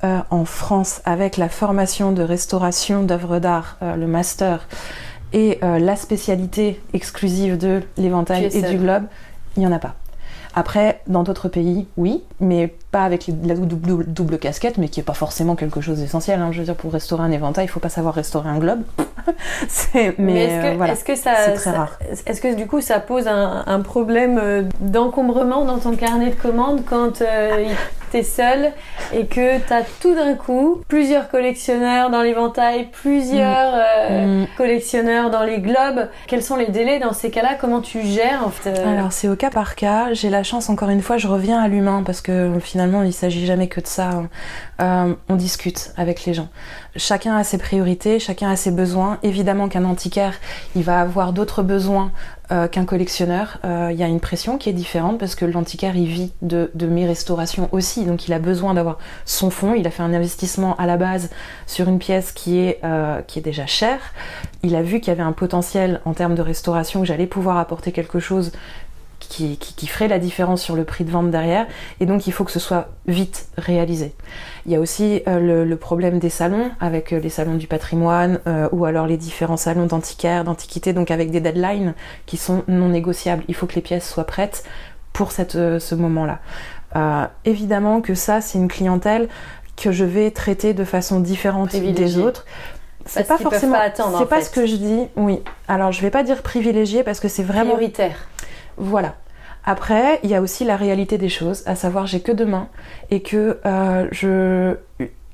Euh, en France, avec la formation de restauration d'œuvres d'art, euh, le master, et euh, la spécialité exclusive de l'éventail et du globe, il n'y en a pas. Après, dans d'autres pays, oui, mais pas avec la double, double casquette, mais qui est pas forcément quelque chose d'essentiel. Hein. Je veux dire, pour restaurer un éventail, il faut pas savoir restaurer un globe. [LAUGHS] mais, est-ce que, ça, c'est très rare. Est-ce que du coup, ça pose un, problème euh, d'encombrement dans ton carnet de commandes quand euh, t'es seul et que t'as tout d'un coup plusieurs collectionneurs dans l'éventail, plusieurs mm. Euh, mm. collectionneurs dans les globes? Quels sont les délais dans ces cas-là? Comment tu gères en fait Alors c'est au cas par cas. J'ai la chance encore une fois, je reviens à l'humain parce que finalement il s'agit jamais que de ça. Euh, on discute avec les gens. Chacun a ses priorités, chacun a ses besoins. Évidemment qu'un antiquaire, il va avoir d'autres besoins euh, qu'un collectionneur. Euh, il y a une pression qui est différente parce que l'antiquaire, il vit de, mes restaurations aussi. Donc il a besoin d'avoir son fonds. Il a fait un investissement à la base sur une pièce qui est, qui est déjà chère. Il a vu qu'il y avait un potentiel en termes de restauration, que j'allais pouvoir apporter quelque chose qui, qui, ferait la différence sur le prix de vente derrière. Et donc il faut que ce soit vite réalisé. Il y a aussi euh, le, problème des salons, avec euh, les salons du patrimoine euh, ou alors les différents salons d'antiquaire, d'antiquité, donc avec des deadlines qui sont non négociables. Il faut que les pièces soient prêtes pour cette, ce moment-là. évidemment que ça, c'est une clientèle que je vais traiter de façon différente des autres c'est pas forcément c'est pas ce que je dis oui alors je vais pas dire privilégié parce que c'est vraiment prioritaire voilà après, il y a aussi la réalité des choses, à savoir j'ai que deux mains et que euh, je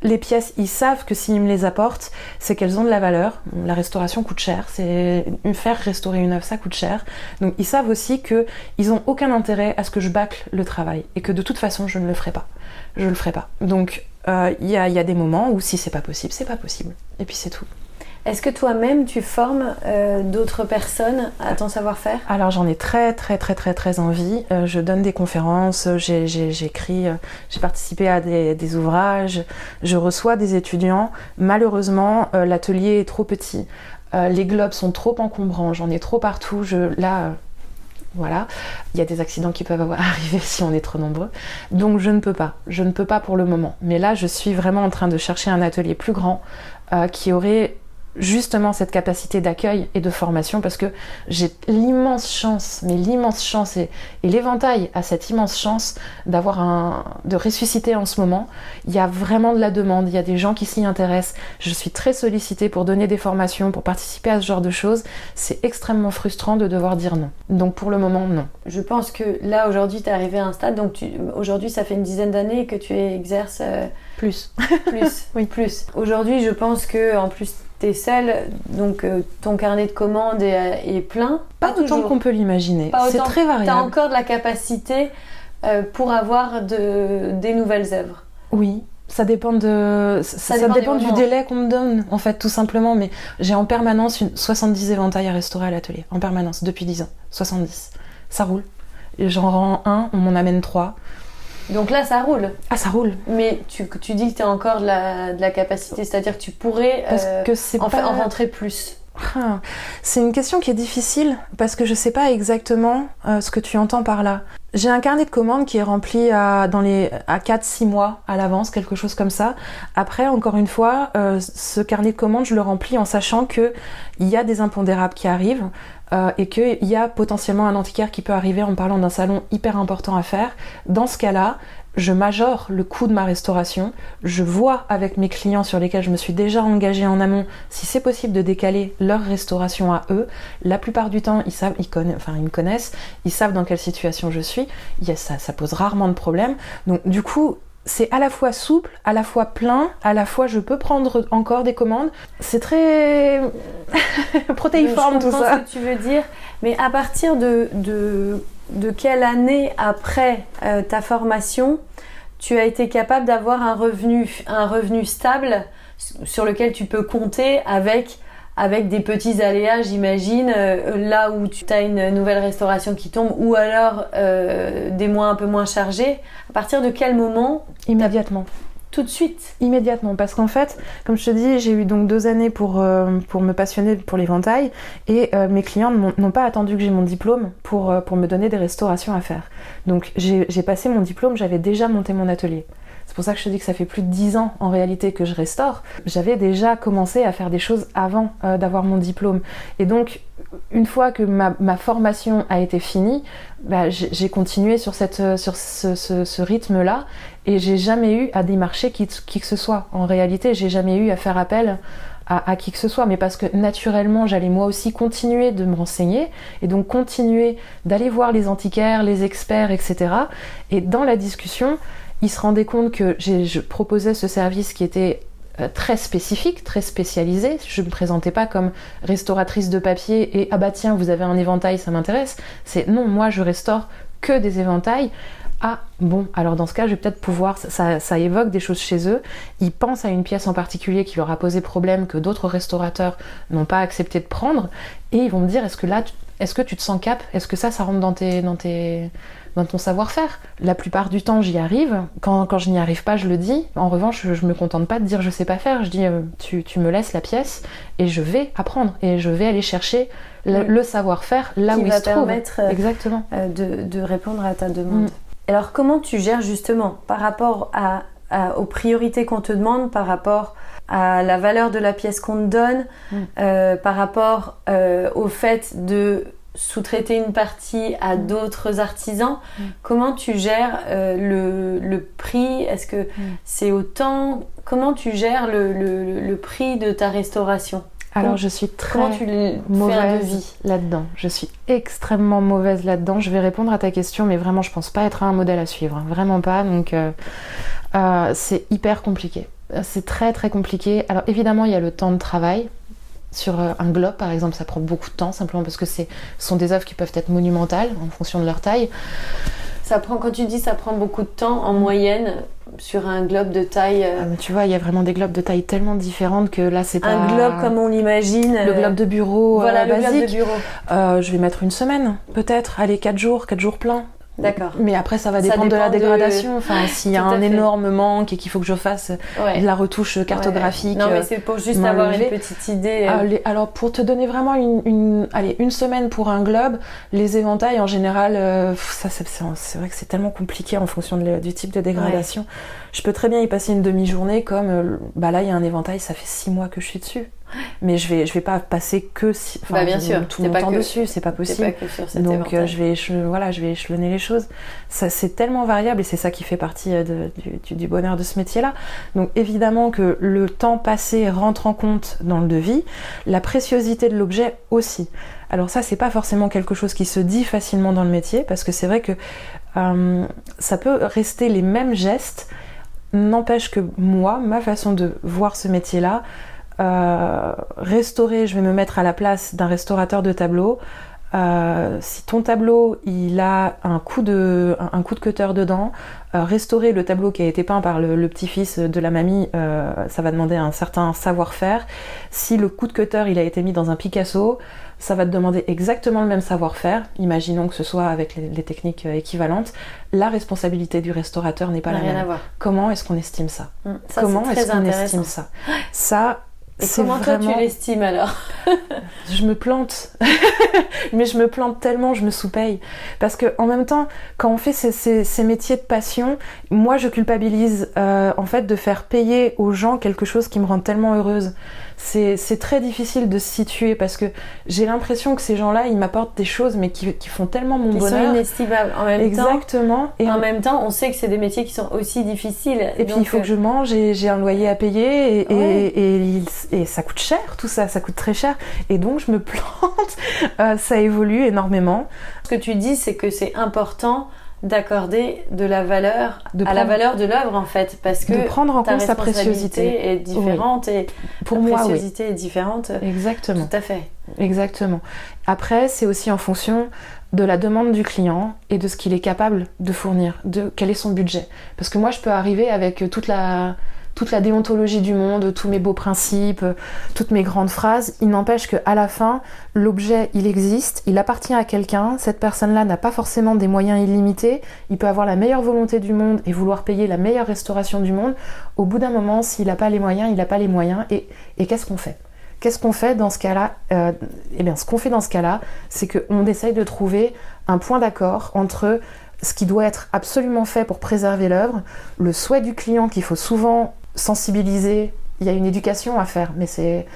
les pièces, ils savent que s'ils me les apportent, c'est qu'elles ont de la valeur. La restauration coûte cher, c'est faire restaurer une œuvre, ça coûte cher. Donc ils savent aussi que ils ont aucun intérêt à ce que je bâcle le travail et que de toute façon je ne le ferai pas. Je le ferai pas. Donc euh, il y, a, y a des moments où si c'est pas possible, c'est pas possible. Et puis c'est tout. Est-ce que toi-même tu formes euh, d'autres personnes à ton savoir-faire? Alors j'en ai très très très très très envie. Euh, je donne des conférences, j'écris, euh, j'ai participé à des, ouvrages, je reçois des étudiants. Malheureusement, l'atelier est trop petit. les globes sont trop encombrants, j'en ai trop partout. Je, là, voilà, il y a des accidents qui peuvent [LAUGHS] arriver si on est trop nombreux. Donc je ne peux pas, je ne peux pas pour le moment. Mais là, je suis vraiment en train de chercher un atelier plus grand qui aurait justement cette capacité d'accueil et de formation parce que j'ai l'immense chance, mais l'immense chance et, l'éventail a cette immense chance d'avoir un, de ressusciter en ce moment. Il y a vraiment de la demande, il y a des gens qui s'y intéressent. Je suis très sollicitée pour donner des formations, pour participer à ce genre de choses. C'est extrêmement frustrant de devoir dire non. Donc pour le moment, non. Je pense que là aujourd'hui, tu es arrivé à un stade, donc aujourd'hui, ça fait une dizaine d'années que tu exerces. Euh, plus. plus. [LAUGHS] oui, plus. Aujourd'hui, je pense que en plus t'es seule, donc euh, ton carnet de commandes est, plein. Pas, autant qu'on peut l'imaginer. C'est très variable. T'as encore de la capacité euh, pour avoir de, des nouvelles œuvres. Oui. Ça dépend de ça, dépend, du délai qu'on me donne en fait tout simplement mais j'ai en permanence une 70 éventails à restaurer à l'atelier en permanence depuis 10 ans 70 ça roule j'en rends un on m'en amène trois donc là, ça roule. Ah, ça roule. Mais tu, tu dis que tu as encore de la, de la capacité, c'est-à-dire que tu pourrais parce euh, que en, en rentrer plus. Ah, c'est une question qui est difficile parce que je sais pas exactement euh, ce que tu entends par là. J'ai un carnet de commandes qui est rempli à, dans les, à 4-6 mois à l'avance, quelque chose comme ça. Après, encore une fois, euh, ce carnet de commandes, je le remplis en sachant qu'il y a des impondérables qui arrivent euh, et qu'il y a potentiellement un antiquaire qui peut arriver en parlant d'un salon hyper important à faire. Dans ce cas-là, je majore le coût de ma restauration, je vois avec mes clients sur lesquels je me suis déjà engagée en amont si c'est possible de décaler leur restauration à eux. La plupart du temps, ils savent, ils connaissent, enfin ils me connaissent, ils savent dans quelle situation je suis. ça, ça pose rarement de problème. Donc du coup, c'est à la fois souple, à la fois plein, à la fois je peux prendre encore des commandes. C'est très [LAUGHS] protéiforme tout ça. ce que tu veux dire, mais à partir de, de, de quelle année après euh, ta formation tu as été capable d'avoir un revenu, un revenu stable sur lequel tu peux compter avec avec des petits aléas, j'imagine, euh, là où tu as une nouvelle restauration qui tombe, ou alors euh, des mois un peu moins chargés. À partir de quel moment Immédiatement. tout de suite Immédiatement, parce qu'en fait, comme je te dis, j'ai eu donc deux années pour, euh, pour me passionner pour l'éventail et mes clients n'ont pas attendu que j'ai mon diplôme pour, pour me donner des restaurations à faire. Donc j'ai passé mon diplôme, j'avais déjà monté mon atelier. C'est pour ça que je te dis que ça fait plus de dix ans en réalité que je restaure. J'avais déjà commencé à faire des choses avant d'avoir mon diplôme. Et donc, une fois que ma, ma formation a été finie, bah, j'ai continué sur, sur ce, rythme-là et j'ai jamais eu à démarcher qui, que ce soit. En réalité, j'ai jamais eu à faire appel à, qui que ce soit, mais parce que naturellement, j'allais moi aussi continuer de me renseigner et donc continuer d'aller voir les antiquaires, les experts, etc. Et dans la discussion, ils se rendaient compte que je proposais ce service qui était euh, très spécifique, très spécialisé. Je ne me présentais pas comme restauratrice de papier et ah bah tiens, vous avez un éventail, ça m'intéresse. C'est non, moi je restaure que des éventails ah bon, alors dans ce cas, je vais peut-être pouvoir, ça, évoque des choses chez eux, ils pensent à une pièce en particulier qui leur a posé problème, que d'autres restaurateurs n'ont pas accepté de prendre, et ils vont me dire, est-ce que là, est-ce que tu te sens cap? Est-ce que ça, ça rentre dans, tes, dans, tes, dans ton savoir-faire La plupart du temps, j'y arrive. Quand, quand je n'y arrive pas, je le dis. En revanche, je, me contente pas de dire je sais pas faire. Je dis euh, tu, tu, me laisses la pièce et je vais apprendre et je vais aller chercher le, savoir-faire là où il se trouve. permettre euh, Exactement. Euh, de, de, répondre à ta demande. Mm. Alors comment tu gères justement par rapport à, aux priorités qu'on te demande, par rapport à la valeur de la pièce qu'on te donne, mm. euh, par rapport au fait de sous-traiter une partie à mm. d'autres artisans. Mm. Comment tu gères euh, le, prix? Est-ce que c'est autant? Comment tu gères le prix de ta restauration? Alors je suis très mauvaise là-dedans. Je suis extrêmement mauvaise là-dedans. Je vais répondre à ta question, mais vraiment je pense pas être un modèle à suivre, hein. vraiment pas. Donc euh, euh, c'est hyper compliqué. C'est très très compliqué. Alors évidemment il y a le temps de travail. Sur euh, un globe par exemple, ça prend beaucoup de temps simplement parce que ce sont des œuvres qui peuvent être monumentales en fonction de leur taille. Ça prend, quand tu dis ça prend beaucoup de temps, en moyenne, sur un globe de taille. Euh, ah, tu vois, il y a vraiment des globes de taille tellement différentes que là, c'est pas. Un globe comme on l'imagine. Le globe de bureau. Voilà, euh, le globe de bureau. Euh, je vais mettre une semaine, peut-être. Allez, 4 jours, 4 jours pleins. D'accord. Mais après, ça va dépendre de la dégradation. Enfin, [LAUGHS] s'il y a un énorme manque et qu'il faut que je fasse de la retouche cartographique. Non, mais c'est pour juste avoir une petite idée. Euh. alors, pour te donner vraiment une, allez, une semaine pour un globe, les éventails en général, euh, ça, c'est vrai que c'est tellement compliqué en fonction du type de dégradation. Je peux très bien y passer une demi-journée, comme euh, bah là, il y a un éventail, ça fait six mois que je suis dessus. Mais je vais je vais pas passer que si, bah, bien sûr tout mon temps dessus c'est pas possible. donc euh, je vais voilà je vais échelonner les choses. Ça c'est tellement variable et c'est ça qui fait partie euh, de, du, du, bonheur de ce métier là donc évidemment que le temps passé rentre en compte dans le devis la préciosité de l'objet aussi. Alors ça c'est pas forcément quelque chose qui se dit facilement dans le métier parce que c'est vrai que euh, ça peut rester les mêmes gestes n'empêche que moi ma façon de voir ce métier là euh, restaurer, je vais me mettre à la place d'un restaurateur de tableau. Euh, si ton tableau il a un coup de un, coup de cutter dedans, euh, restaurer le tableau qui a été peint par le, petit-fils de la mamie, ça va demander un certain savoir-faire. Si le coup de cutter il a été mis dans un Picasso, ça va te demander exactement le même savoir-faire. Imaginons que ce soit avec les, techniques équivalentes. La responsabilité du restaurateur n'est pas la même. Comment est-ce qu'on estime ça, mmh. ça Comment est-ce qu'on estime ça? Ça, et comment toi tu l'estimes alors? Je me plante, [LAUGHS] mais je me plante tellement, je me sous-paye. Parce que en même temps, quand on fait ces, métiers de passion, moi je culpabilise euh, en fait de faire payer aux gens quelque chose qui me rend tellement heureuse c'est très difficile de se situer parce que j'ai l'impression que ces gens-là, ils m'apportent des choses, mais qui, font tellement mon bonheur. Ils sont inestimables en même Exactement. Et en, même temps, on sait que c'est des métiers qui sont aussi difficiles. Et puis il faut que je mange, j'ai un loyer à payer et, et, ça coûte cher, tout ça, ça coûte très cher. Et donc je me [LAUGHS] plante. Euh, ça évolue énormément. Ce que tu dis, c'est que c'est important d'accorder de la valeur à la valeur de l'œuvre en fait parce que de prendre en compte sa préciosité. est différente et pour la moi préciosité est différente. Exactement. Tout à fait. Exactement. Après c'est aussi en fonction de la demande du client et de ce qu'il est capable de fournir de quel est son budget. Parce que moi je peux arriver avec toute la toute la déontologie du monde, tous mes beaux principes, toutes mes grandes phrases. Il n'empêche qu'à la fin, l'objet, il existe, il appartient à quelqu'un. Cette personne-là n'a pas forcément des moyens illimités. Il peut avoir la meilleure volonté du monde et vouloir payer la meilleure restauration du monde. Au bout d'un moment, s'il n'a pas les moyens, il n'a pas les moyens. Et, qu'est-ce qu'on fait? Qu'est-ce qu'on fait dans ce cas-là euh, Eh bien, ce qu'on fait dans ce cas-là, c'est qu'on essaye de trouver un point d'accord entre ce qui doit être absolument fait pour préserver l'œuvre, le souhait du client qu'il faut souvent sensibiliser. Il y a une éducation à faire, mais c'est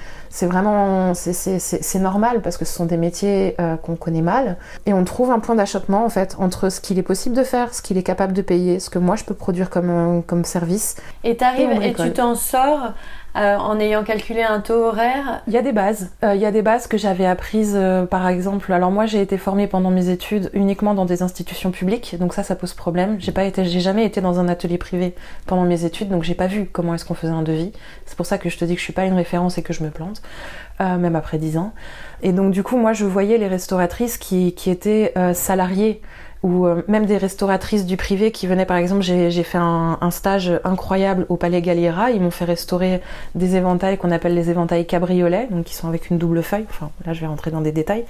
vraiment c'est normal parce que ce sont des métiers euh, qu'on connaît mal et on trouve un point d'achoppement en fait entre ce qu'il est possible de faire, ce qu'il est capable de payer, ce que moi je peux produire comme, comme service. Et, arrives et, et tu t'en sors euh, en ayant calculé un taux horaire Il y a des bases. Euh, il y a des bases que j'avais apprises, euh, par exemple. Alors moi, j'ai été formée pendant mes études uniquement dans des institutions publiques, donc ça, ça pose problème. J'ai pas été, j'ai jamais été dans un atelier privé pendant mes études, donc j'ai pas vu comment est-ce qu'on faisait un devis. C'est pour ça que je te dis que je suis pas une référence et que je me plante, même après 10 ans. Et donc du coup, moi, je voyais les restauratrices qui, qui étaient salariées ou euh, même des restauratrices du privé qui venaient par exemple j'ai fait un, stage incroyable au Palais Galliera. Ils m'ont fait restaurer des éventails qu'on appelle les éventails cabriolets donc qui sont avec une double feuille. Enfin là je vais rentrer dans des détails.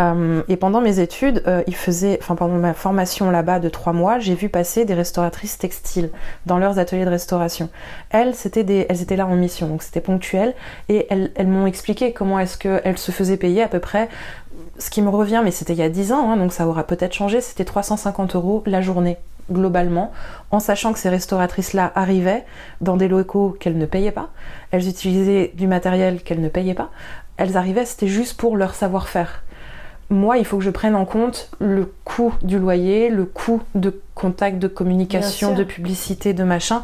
Euh, et pendant mes études euh, ils faisaient enfin pendant ma formation là-bas de trois mois j'ai vu passer des restauratrices textiles dans leurs ateliers de restauration. Elles c'était elles étaient là en mission donc c'était ponctuel. Et elles, elles m'ont expliqué comment est-ce qu'elles se faisaient payer à peu près ce qui me revient, mais c'était il y a 10 ans, hein, donc ça aura peut-être changé, c'était 350 euros la journée globalement, en sachant que ces restauratrices-là arrivaient dans des locaux qu'elles ne payaient pas, elles utilisaient du matériel qu'elles ne payaient pas, elles arrivaient, c'était juste pour leur savoir-faire. Moi, il faut que je prenne en compte le coût du loyer, le coût de contact, de communication, de publicité, de machin.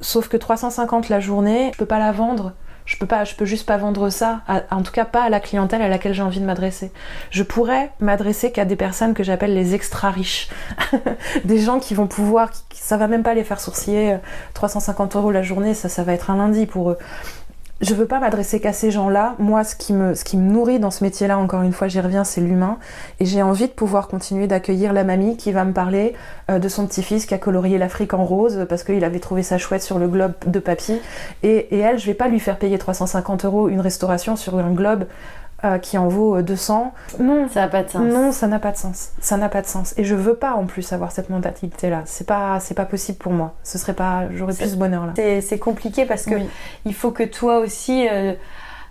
Sauf que 350 la journée, je peux pas la vendre je peux pas, je peux juste pas vendre ça, en tout cas pas à la clientèle à laquelle j'ai envie de m'adresser. Je pourrais m'adresser qu'à des personnes que j'appelle les extra riches, [LAUGHS] des gens qui vont pouvoir, ça va même pas les faire sourciller 350 euros la journée, ça va être un lundi pour eux je veux pas m'adresser qu'à ces gens-là. Moi, ce qui, me, nourrit dans ce métier-là, encore une fois, j'y reviens, c'est l'humain. Et j'ai envie de pouvoir continuer d'accueillir la mamie qui va me parler euh, de son petit-fils qui a colorié l'Afrique en rose parce qu'il avait trouvé ça chouette sur le globe de papy. Et, et elle, je vais pas lui faire payer 350 euros une restauration sur un globe euh, qui en vaut 200. Euh, non, ça n'a pas de sens. Non, ça n'a pas de sens. Ça n'a pas de sens. Et je veux pas en plus avoir cette mentalité-là. C'est pas, c'est pas possible pour moi. Ce serait pas, j'aurais plus ce bonheur-là. C'est compliqué parce que il faut que toi aussi.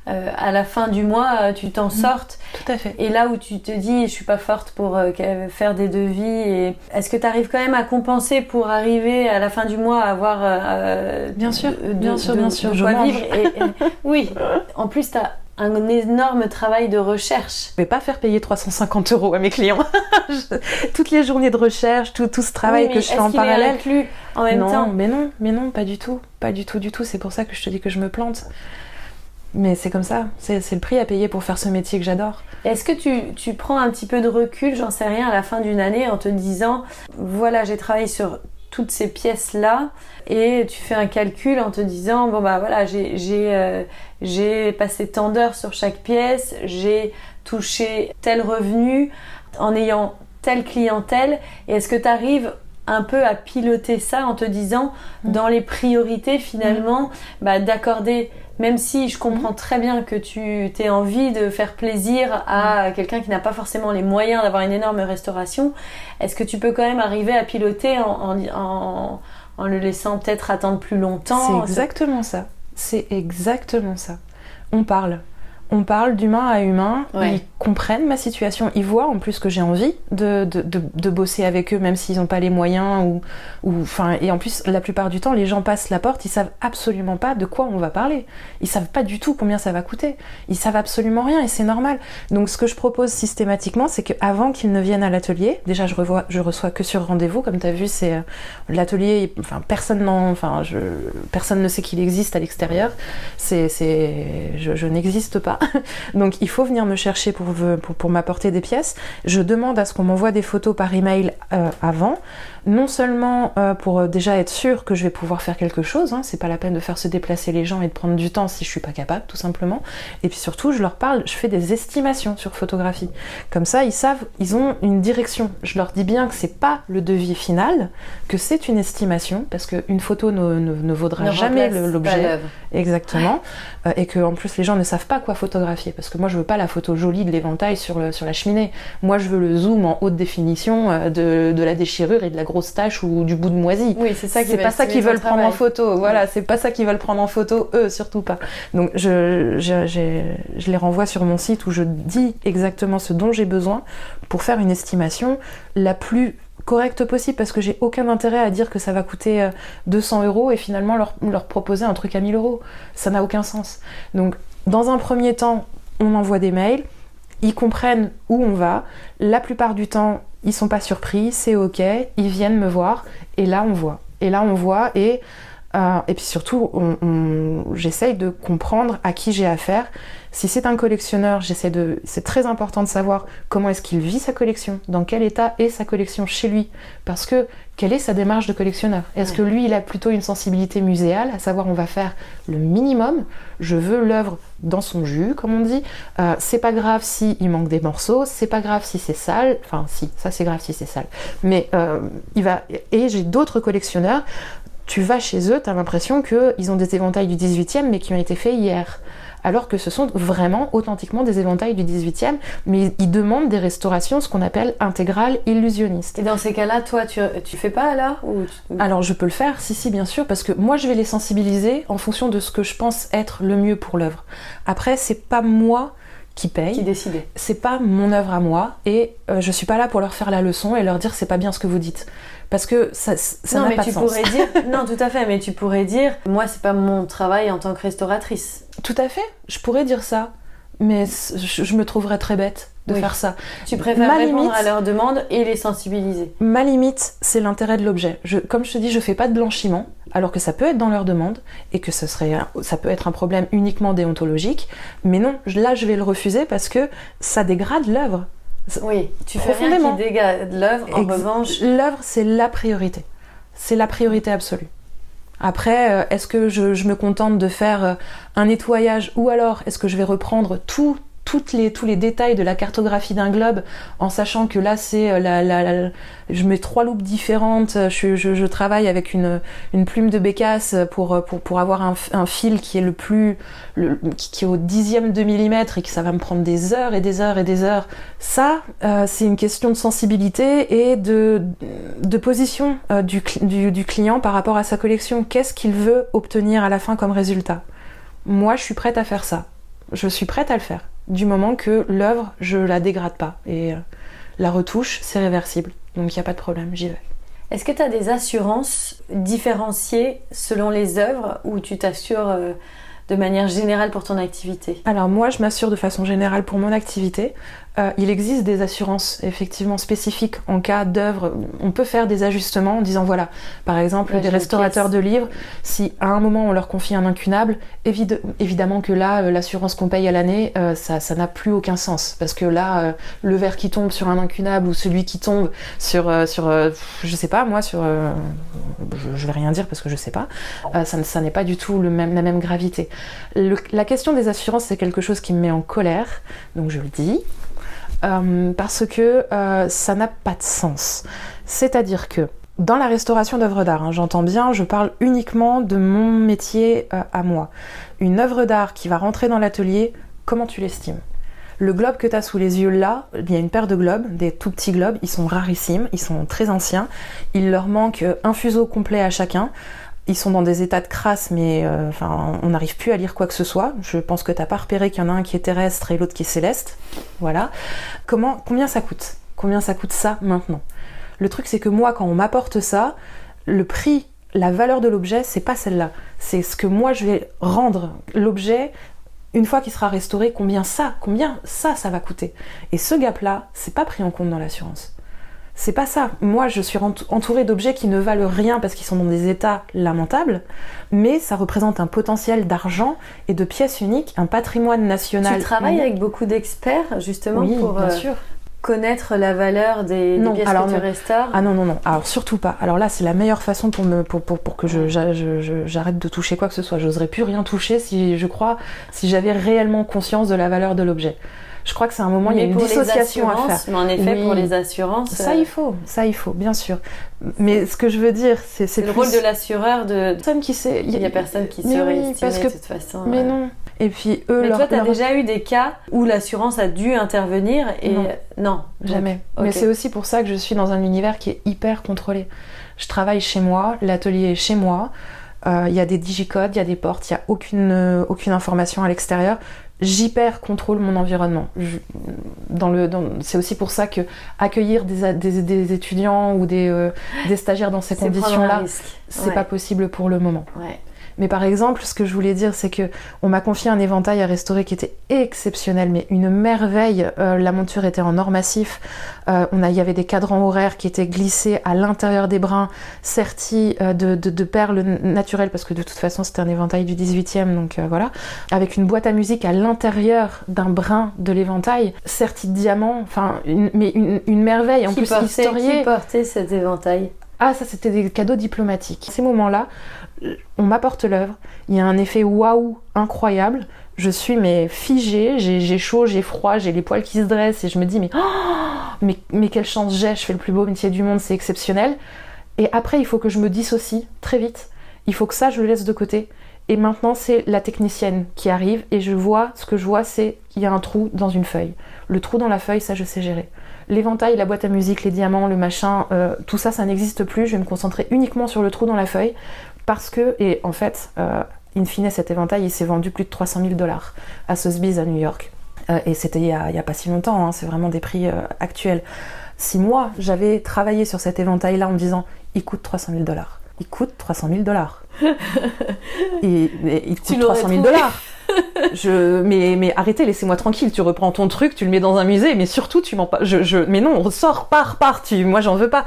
Euh, à la fin du mois, tu t'en mm. sortes. Tout à fait. Et là où tu te dis, je suis pas forte pour faire des devis, et est-ce que tu arrives quand même à compenser pour arriver à la fin du mois à avoir. bien sûr, bien sûr, bien sûr. je vivre [LAUGHS] Oui. En plus, tu as un énorme travail de recherche. Je vais pas faire payer 350 euros à mes clients. [LAUGHS] Toutes les journées de recherche, tout, tout ce travail que je fais en parallèle. En même non, temps? mais non, mais non, pas du tout, pas du tout, du tout. C'est pour ça que je te dis que je me plante. Mais c'est comme ça, c'est le prix à payer pour faire ce métier que j'adore. Est-ce que tu, tu, prends un petit peu de recul, j'en sais rien, à la fin d'une année en te disant, voilà, j'ai travaillé sur toutes ces pièces-là et tu fais un calcul en te disant bon bah voilà j'ai euh, passé tant d'heures sur chaque pièce, j'ai touché tel revenu en ayant telle clientèle et est-ce que tu arrives un peu à piloter ça en te disant mm. dans les priorités finalement mm. bah, d'accorder même si je comprends mhm. très bien que tu aies envie de faire plaisir à quelqu'un qui n'a pas forcément les moyens d'avoir une énorme restauration, est-ce que tu peux quand même arriver à piloter en, le laissant peut-être attendre plus longtemps? C'est exactement ça. C'est exactement ça. On parle on parle d'humain à humain, ils comprennent ma situation, ils voient en plus que j'ai envie de, de, bosser avec eux, même s'ils n'ont pas les moyens. Ou, ou, enfin, et en plus, la plupart du temps, les gens passent la porte, ils savent absolument pas de quoi on va parler. Ils savent pas du tout combien ça va coûter. Ils savent absolument rien et c'est normal. Donc ce que je propose systématiquement, c'est qu'avant qu'ils ne viennent à l'atelier, déjà je, revois, je reçois que sur rendez-vous, comme tu as vu, c'est euh, l'atelier, enfin personne, enfin, je, personne ne sait qu'il existe à l'extérieur. C'est, je, je n'existe pas. [LAUGHS] Donc il faut venir me chercher pour, pour, m'apporter des pièces. Je demande à ce qu'on m'envoie des photos par email euh, avant. Non seulement euh, pour déjà être sûr que je vais pouvoir faire quelque chose, hein, c'est pas la peine de faire se déplacer les gens et de prendre du temps si je suis pas capable, tout simplement. Et puis surtout, je leur parle, je fais des estimations sur photographie. Comme ça, ils savent, ils ont une direction. Je leur dis bien que c'est pas le devis final, que c'est une estimation, parce qu'une photo ne, ne, vaudra jamais l'objet. Exactement. Euh, et que en plus les gens ne savent pas quoi photographier, parce que moi je veux pas la photo jolie de l'éventail sur, sur la cheminée. Moi je veux le zoom en haute définition euh, de, de la déchirure et de la grosse tache ou du bout de moisie. Oui, c'est ça qui pas ça qu'ils veulent prendre en photo. Voilà, c'est pas ça qu'ils veulent prendre en photo, eux surtout pas. Donc je, je, je les renvoie sur mon site où je dis exactement ce dont j'ai besoin pour faire une estimation la plus correcte possible parce que j'ai aucun intérêt à dire que ça va coûter 200 euh, euros et finalement leur, leur proposer un truc à 1000 euros. Ça n'a aucun sens. Donc, dans un premier temps, on envoie des mails, ils comprennent où on va. La plupart du temps, ils sont pas surpris, c'est ok, ils viennent me voir et là on voit. Et là on voit et euh, et puis surtout, j'essaye de comprendre à qui j'ai affaire. Si c'est un collectionneur, j'essaie de. C'est très important de savoir comment est-ce qu'il vit sa collection, dans quel état est sa collection chez lui, parce que quelle est sa démarche de collectionneur? Est-ce que lui, il a plutôt une sensibilité muséale, à savoir on va faire le minimum. Je veux l'œuvre dans son jus, comme on dit. Euh, c'est pas grave si il manque des morceaux, c'est pas grave si c'est sale. Enfin, si, ça c'est grave si c'est sale. Mais euh, il va. Et j'ai d'autres collectionneurs tu vas chez eux, tu as l'impression qu'ils ont des éventails du 18e mais qui ont été faits hier. Alors que ce sont vraiment authentiquement des éventails du 18e, mais ils demandent des restaurations, ce qu'on appelle intégrales illusionnistes. Et dans ces cas-là, toi, tu, tu fais pas alors ou Alors je peux le faire, si, si, bien sûr, parce que moi je vais les sensibiliser en fonction de ce que je pense être le mieux pour l'œuvre. Après, c'est pas moi qui paye. Qui décide. C'est pas mon œuvre à moi et euh, je suis pas là pour leur faire la leçon et leur dire c'est pas bien ce que vous dites. Parce que ça, ça pas tu de sens. Pourrais dire, [LAUGHS] non, tout à fait, mais tu pourrais dire moi c'est pas mon travail en tant que restauratrice. Tout à fait, je pourrais dire ça, mais je, me trouverais très bête de faire ça. Tu préfères répondre à leurs demandes et les sensibiliser. Ma limite, c'est l'intérêt de l'objet. Comme je te dis, je fais pas de blanchiment alors que ça peut être dans leur demande et que ce serait, ça peut être un problème uniquement déontologique. Mais non, là, je vais le refuser parce que ça dégrade l'œuvre. Oui, tu fais rien qui dégrade l'œuvre. En revanche, l'œuvre, c'est la priorité. C'est la priorité absolue. Après, euh, est-ce que je, je, me contente de faire euh, un nettoyage ou alors est-ce que je vais reprendre tout toutes les, tous les détails de la cartographie d'un globe, en sachant que là, c'est euh, la, la, je mets trois loupes différentes, je, je, travaille avec une, plume de bécasse pour, pour, avoir un, fil qui est le plus, qui est au dixième de millimètre et que ça va me prendre des heures et des heures et des heures. Ça, euh, c'est une question de sensibilité et de, position euh, du client par rapport à sa collection. Qu'est-ce qu'il veut obtenir à la fin comme résultat? Moi, je suis prête à faire ça. Je suis prête à le faire du moment que l'œuvre, je la dégrade pas. Et euh, la retouche, c'est réversible. Donc il n'y a pas de problème, j'y vais. Est-ce que tu as des assurances différenciées selon les œuvres ou tu t'assures euh, de manière générale pour ton activité? Alors moi, je m'assure de façon générale pour mon activité. Euh, il existe des assurances effectivement spécifiques en cas d'œuvre. On peut faire des ajustements en disant voilà, par exemple, des restaurateurs de livres, si à un moment on leur confie un incunable, évidemment que là, euh, l'assurance qu'on paye à l'année, euh, ça, ça n'a plus aucun sens parce que là, le verre qui tombe sur un incunable ou celui qui tombe sur, sur, je sais pas, moi, sur, je, je, vais rien dire parce que je sais pas, ça, ça n'est pas du tout le même, la même gravité. Le, la question des assurances, c'est quelque chose qui me met en colère, donc je le dis. Euh, parce que euh, ça n'a pas de sens. C'est-à-dire que dans la restauration d'œuvres d'art, hein, j'entends bien, je parle uniquement de mon métier euh, à moi. Une œuvre d'art qui va rentrer dans l'atelier, comment tu l'estimes? Le globe que tu as sous les yeux là, il y a une paire de globes, des tout petits globes, ils sont rarissimes, ils sont très anciens, il leur manque un fuseau complet à chacun. Ils sont dans des états de crasse, mais euh, on n'arrive plus à lire quoi que ce soit. Je pense que t'as pas repéré qu'il y en a un qui est terrestre et l'autre qui est céleste. Voilà. Comment, combien ça coûte? Combien ça coûte ça maintenant? Le truc, c'est que moi, quand on m'apporte ça, le prix, la valeur de l'objet, c'est pas celle-là. C'est ce que moi je vais rendre l'objet une fois qu'il sera restauré. Combien ça Combien ça, ça va coûter Et ce gap-là, c'est pas pris en compte dans l'assurance. C'est pas ça. Moi, je suis entourée d'objets qui ne valent rien parce qu'ils sont dans des états lamentables, mais ça représente un potentiel d'argent et de pièces uniques, un patrimoine national. Tu travailles avec beaucoup d'experts, justement, oui, pour. Bien euh, sûr. connaître la valeur des, Non, pièces alors que tu restaures Ah non, non, non. Alors surtout pas. Alors là, c'est la meilleure façon pour, me, pour, pour, pour que je- j'arrête de toucher quoi que ce soit. J'oserais plus rien toucher si, je crois, si j'avais réellement conscience de la valeur de l'objet. Je crois que c'est un moment, il y a Mais une dissociation à faire. Mais en effet, Oui. pour les assurances, Ça, euh, il faut, ça, il faut, bien sûr. Mais ce que je veux dire, c'est, le plus- rôle de l'assureur de. personne qui sait. Il y a personne qui Mais saurait oui, parce que- de toute façon. Mais ouais. non. Et puis eux, Mais leur, toi, tu as leur- déjà eu des cas où l'assurance a dû intervenir et Non. Jamais. Mais c'est aussi pour ça que je suis dans un univers qui est hyper contrôlé. Je travaille chez moi, l'atelier est chez moi. euh, Il y a des digicodes, il y a des portes, il n'y a aucune, euh, aucune information à l'extérieur. J'hyper contrôle mon environnement. Je- dans le, dans- c'est aussi pour ça que accueillir des, a- des, des étudiants ou des, euh, des stagiaires dans ces conditions-là, c'est Ouais. pas possible pour le moment. Ouais. Mais par exemple, ce que je voulais dire, c'est que on m'a confié un éventail à restaurer qui était exceptionnel, mais une merveille. Euh, la monture était en or massif. Euh, on a, il y avait des cadrans horaires qui étaient glissés à l'intérieur des brins, sertis euh, de, de- de perles naturelles, parce que de toute façon c'était un éventail du 18e, donc euh, voilà. Avec une boîte à musique à l'intérieur d'un brin de l'éventail, serti de diamants. Enfin, une- mais une, une merveille. En Qui plus, portait, historié. qui portait cet éventail? Ah, ça, c'était des cadeaux diplomatiques. Ces moments-là, on m'apporte l'œuvre. Il y a un effet waouh incroyable. Je suis mais figée, j'ai chaud, j'ai froid, j'ai les poils qui se dressent et je me dis mais, oh, mais quelle chance j'ai, je fais le plus beau métier du monde, c'est exceptionnel. Et après, il faut que je me dissocie très vite. Il faut que ça, je le laisse de côté. Et maintenant, c'est la technicienne qui arrive et je vois, ce que je vois, c'est qu'il y a un trou dans une feuille. Le trou dans la feuille, ça, je sais gérer. L'éventail, la boîte à musique, les diamants, le machin, euh, tout ça, ça n'existe plus. Je vais me concentrer uniquement sur le trou dans la feuille parce que, et en fait, euh, in fine, cet éventail, il s'est vendu plus de 300 000 dollars à Sotheby's à New York. Euh, et c'était il, y a- pas si longtemps, hein, c'est vraiment des prix euh, actuels. Si moi, j'avais travaillé sur cet éventail-là en me disant, il coûte 300 000 dollars, il coûte 300 000 dollars. [LAUGHS] Et, et il coûte l'aurais 300 000 trouvé. dollars. Je, mais, mais arrêtez, laissez-moi tranquille. Tu reprends ton truc, tu le mets dans un musée, mais surtout, tu m'en pas. Je, je, mais non, ressors, pars, pars. Tu, moi, j'en veux pas.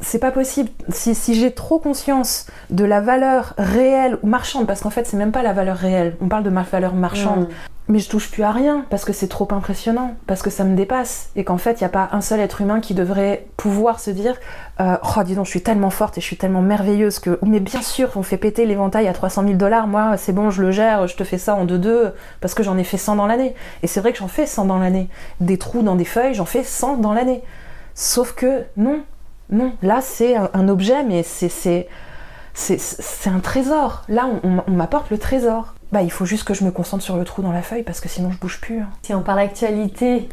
C'est pas possible. Si, si j'ai trop conscience de la valeur réelle ou marchande, parce qu'en fait, c'est même pas la valeur réelle. On parle de ma valeur marchande. Mm. Mais je touche plus à rien parce que c'est trop impressionnant, parce que ça me dépasse et qu'en fait, il n'y a pas un seul être humain qui devrait pouvoir se dire euh, Oh, dis donc, je suis tellement forte et je suis tellement merveilleuse que. Mais bien sûr, on fait péter l'éventail à 300 000 dollars. Moi, c'est bon, je le gère, je te fais ça en deux-deux parce que j'en ai fait 100 dans l'année. Et c'est vrai que j'en fais 100 dans l'année. Des trous dans des feuilles, j'en fais 100 dans l'année. Sauf que non, non. Là, c'est un, un objet, mais c'est. un trésor. Là, on, m'apporte le trésor. Bah, il faut juste que je me concentre sur le trou dans la feuille parce que sinon je bouge plus. hein. Si on parle actualité,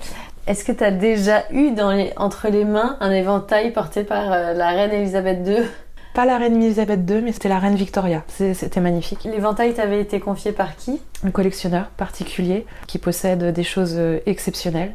est-ce que tu as déjà eu dans les- entre les mains un éventail porté par euh, la reine Elisabeth II Pas la reine Elisabeth II, mais c'était la reine Victoria. C'était magnifique. L'éventail t'avait été confié par qui? Un collectionneur particulier qui possède des choses euh, exceptionnelles,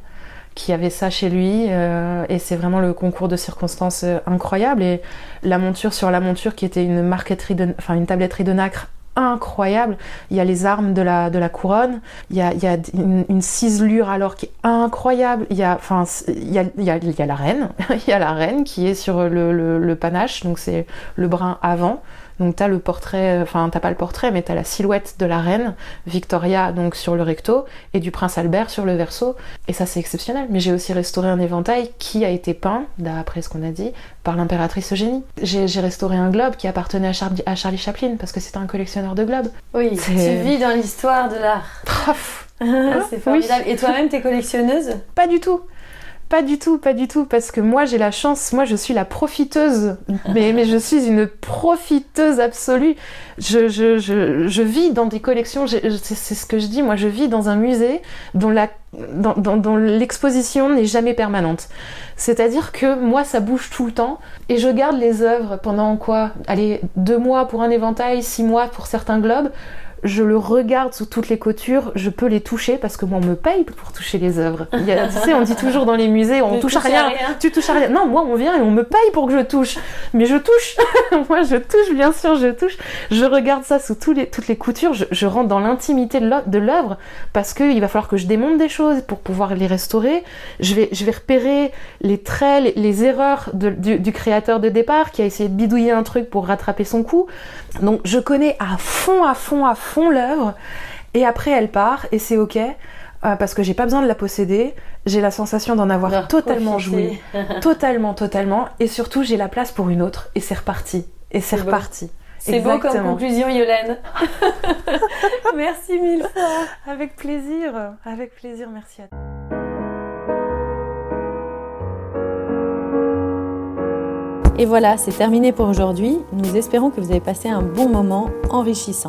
qui avait ça chez lui, euh, et c'est vraiment le concours de circonstances euh, incroyable. Et la monture sur la monture, qui était une marqueterie, de, enfin une tabletterie de nacre incroyable. Il y a les armes de la, de la couronne, il y a, il y a une, ciselure alors qui est incroyable. Il y a, enfin, il y a, il y a, il y a la reine, [LAUGHS] il y a la reine qui est sur le, le, le panache, donc c'est le brin avant. Donc t'as le portrait, enfin t'as pas le portrait, mais t'as la silhouette de la reine Victoria donc sur le recto et du prince Albert sur le verso. Et ça c'est exceptionnel. Mais j'ai aussi restauré un éventail qui a été peint, d'après ce qu'on a dit, par l'impératrice Eugénie. J'ai restauré un globe qui appartenait à, Char- à Charlie Chaplin parce que c'était un collectionneur de globes. Oui, tu vis dans l'histoire de l'art. [LAUGHS] Traf c'est formidable. Et toi-même, t'es collectionneuse? Pas du tout. Pas du tout, pas du tout, parce que moi j'ai la chance, moi je suis la profiteuse, mais, je suis une profiteuse absolue. Je, vis dans des collections, c'est ce que je dis, moi je vis dans un musée dont- dont l'exposition n'est jamais permanente. C'est-à-dire que moi ça bouge tout le temps et je garde les œuvres pendant quoi? Allez, deux mois pour un éventail, six mois pour certains globes je le regarde sous toutes les coutures, je peux les toucher parce que moi on me paye pour toucher les œuvres. Il y a- tu sais, on dit toujours dans les musées, on Ne touche à rien. Tu touches à rien. Non, moi on vient et on me paye pour que je touche. Mais je touche. [LAUGHS] moi je touche, bien sûr, je touche. Je regarde ça sous tous les, toutes les coutures. Je, je rentre dans l'intimité de l'œuvre- de l'œuvre parce qu'il va falloir que je démonte des choses pour pouvoir les restaurer. Je vais, je vais repérer les traits, les, les erreurs de- du, du créateur de départ qui a essayé de bidouiller un truc pour rattraper son coup. Donc je connais à fond, à fond, à fond l'œuvre. Et après elle part et c'est ok. euh, parce que j'ai pas besoin de la posséder. J'ai la sensation d'en avoir totalement joué, [LAUGHS] totalement, totalement, et surtout j'ai la place pour une autre, et c'est reparti, et c'est reparti. C'est beau comme conclusion, Yolène. [LAUGHS] merci mille fois. Avec plaisir, avec plaisir, merci à toi. Et voilà, c'est terminé pour aujourd'hui. Nous espérons que vous avez passé un bon moment enrichissant.